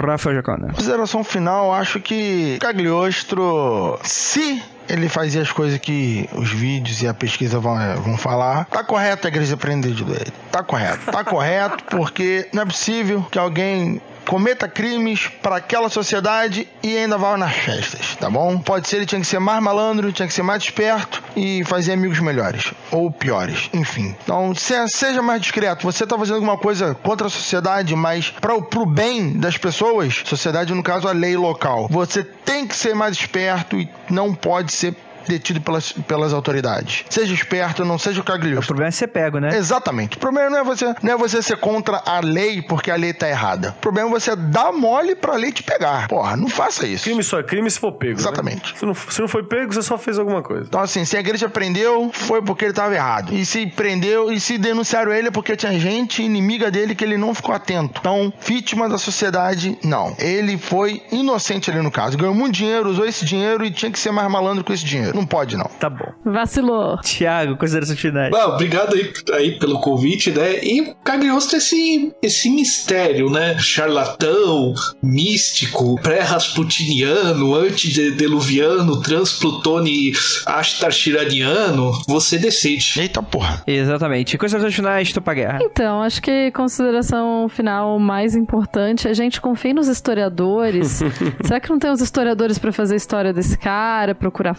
Rafael Jacona. Consideração final, acho que Cagliostro, se ele fazia as coisas que os vídeos e a pesquisa vão, vão falar. Tá correto a igreja prender ele. Tá correto. Tá correto porque não é possível que alguém cometa crimes para aquela sociedade e ainda vá nas festas, tá bom? Pode ser ele tinha que ser mais malandro, tinha que ser mais esperto e fazer amigos melhores ou piores, enfim. Então, seja mais discreto. Você tá fazendo alguma coisa contra a sociedade, mas para o bem das pessoas, sociedade no caso a lei local. Você tem que ser mais esperto e não pode ser detido pelas, pelas autoridades. Seja esperto, não seja o cagalhoso. O problema é ser pego, né? Exatamente. O problema não é você, não é você ser contra a lei porque a lei tá errada. O problema é você dar mole pra lei te pegar. Porra, não faça isso. Crime só é crime se for pego. Né? Exatamente. Né? Se, não, se não foi pego, você só fez alguma coisa. Então, assim, se a igreja prendeu, foi porque ele tava errado. E se prendeu e se denunciaram ele é porque tinha gente inimiga dele que ele não ficou atento. Então, vítima da sociedade, não. Ele foi inocente ali no caso. Ganhou muito dinheiro, usou esse dinheiro e tinha que ser mais malandro com esse dinheiro. Não pode, não. Tá bom. Vacilou. Tiago, considerações finais. Bom, obrigado aí, aí pelo convite, né? E Cagliostro esse, esse mistério, né? Charlatão, místico, pré-rasputiniano, antediluviano, transplutone ashtarshiraniano, você decide. Eita porra. Exatamente. Considerações finais, tô pra guerra. Então, acho que consideração final mais importante, a gente confia nos historiadores. Será que não tem os historiadores para fazer a história desse cara, procurar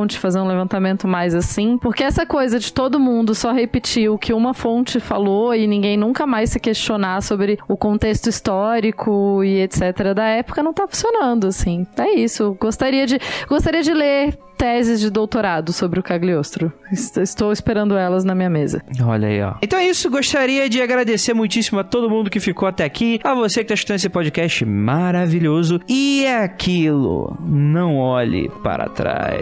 fonte, fazer um levantamento mais assim. Porque essa coisa de todo mundo só repetir o que uma fonte falou e ninguém nunca mais se questionar sobre o contexto histórico e etc. da época não tá funcionando, assim. É isso. Gostaria de, gostaria de ler teses de doutorado sobre o Cagliostro. Estou esperando elas na minha mesa. Olha aí, ó. Então é isso, gostaria de agradecer muitíssimo a todo mundo que ficou até aqui, a você que está escutando esse podcast maravilhoso. E é aquilo, não olhe para trás.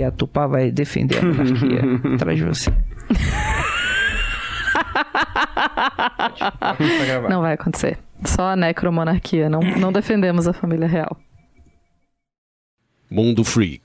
Porque a Tupá vai defender a monarquia atrás de você. não vai acontecer. Só a necromonarquia. Não, não defendemos a família real. Mundo Freak.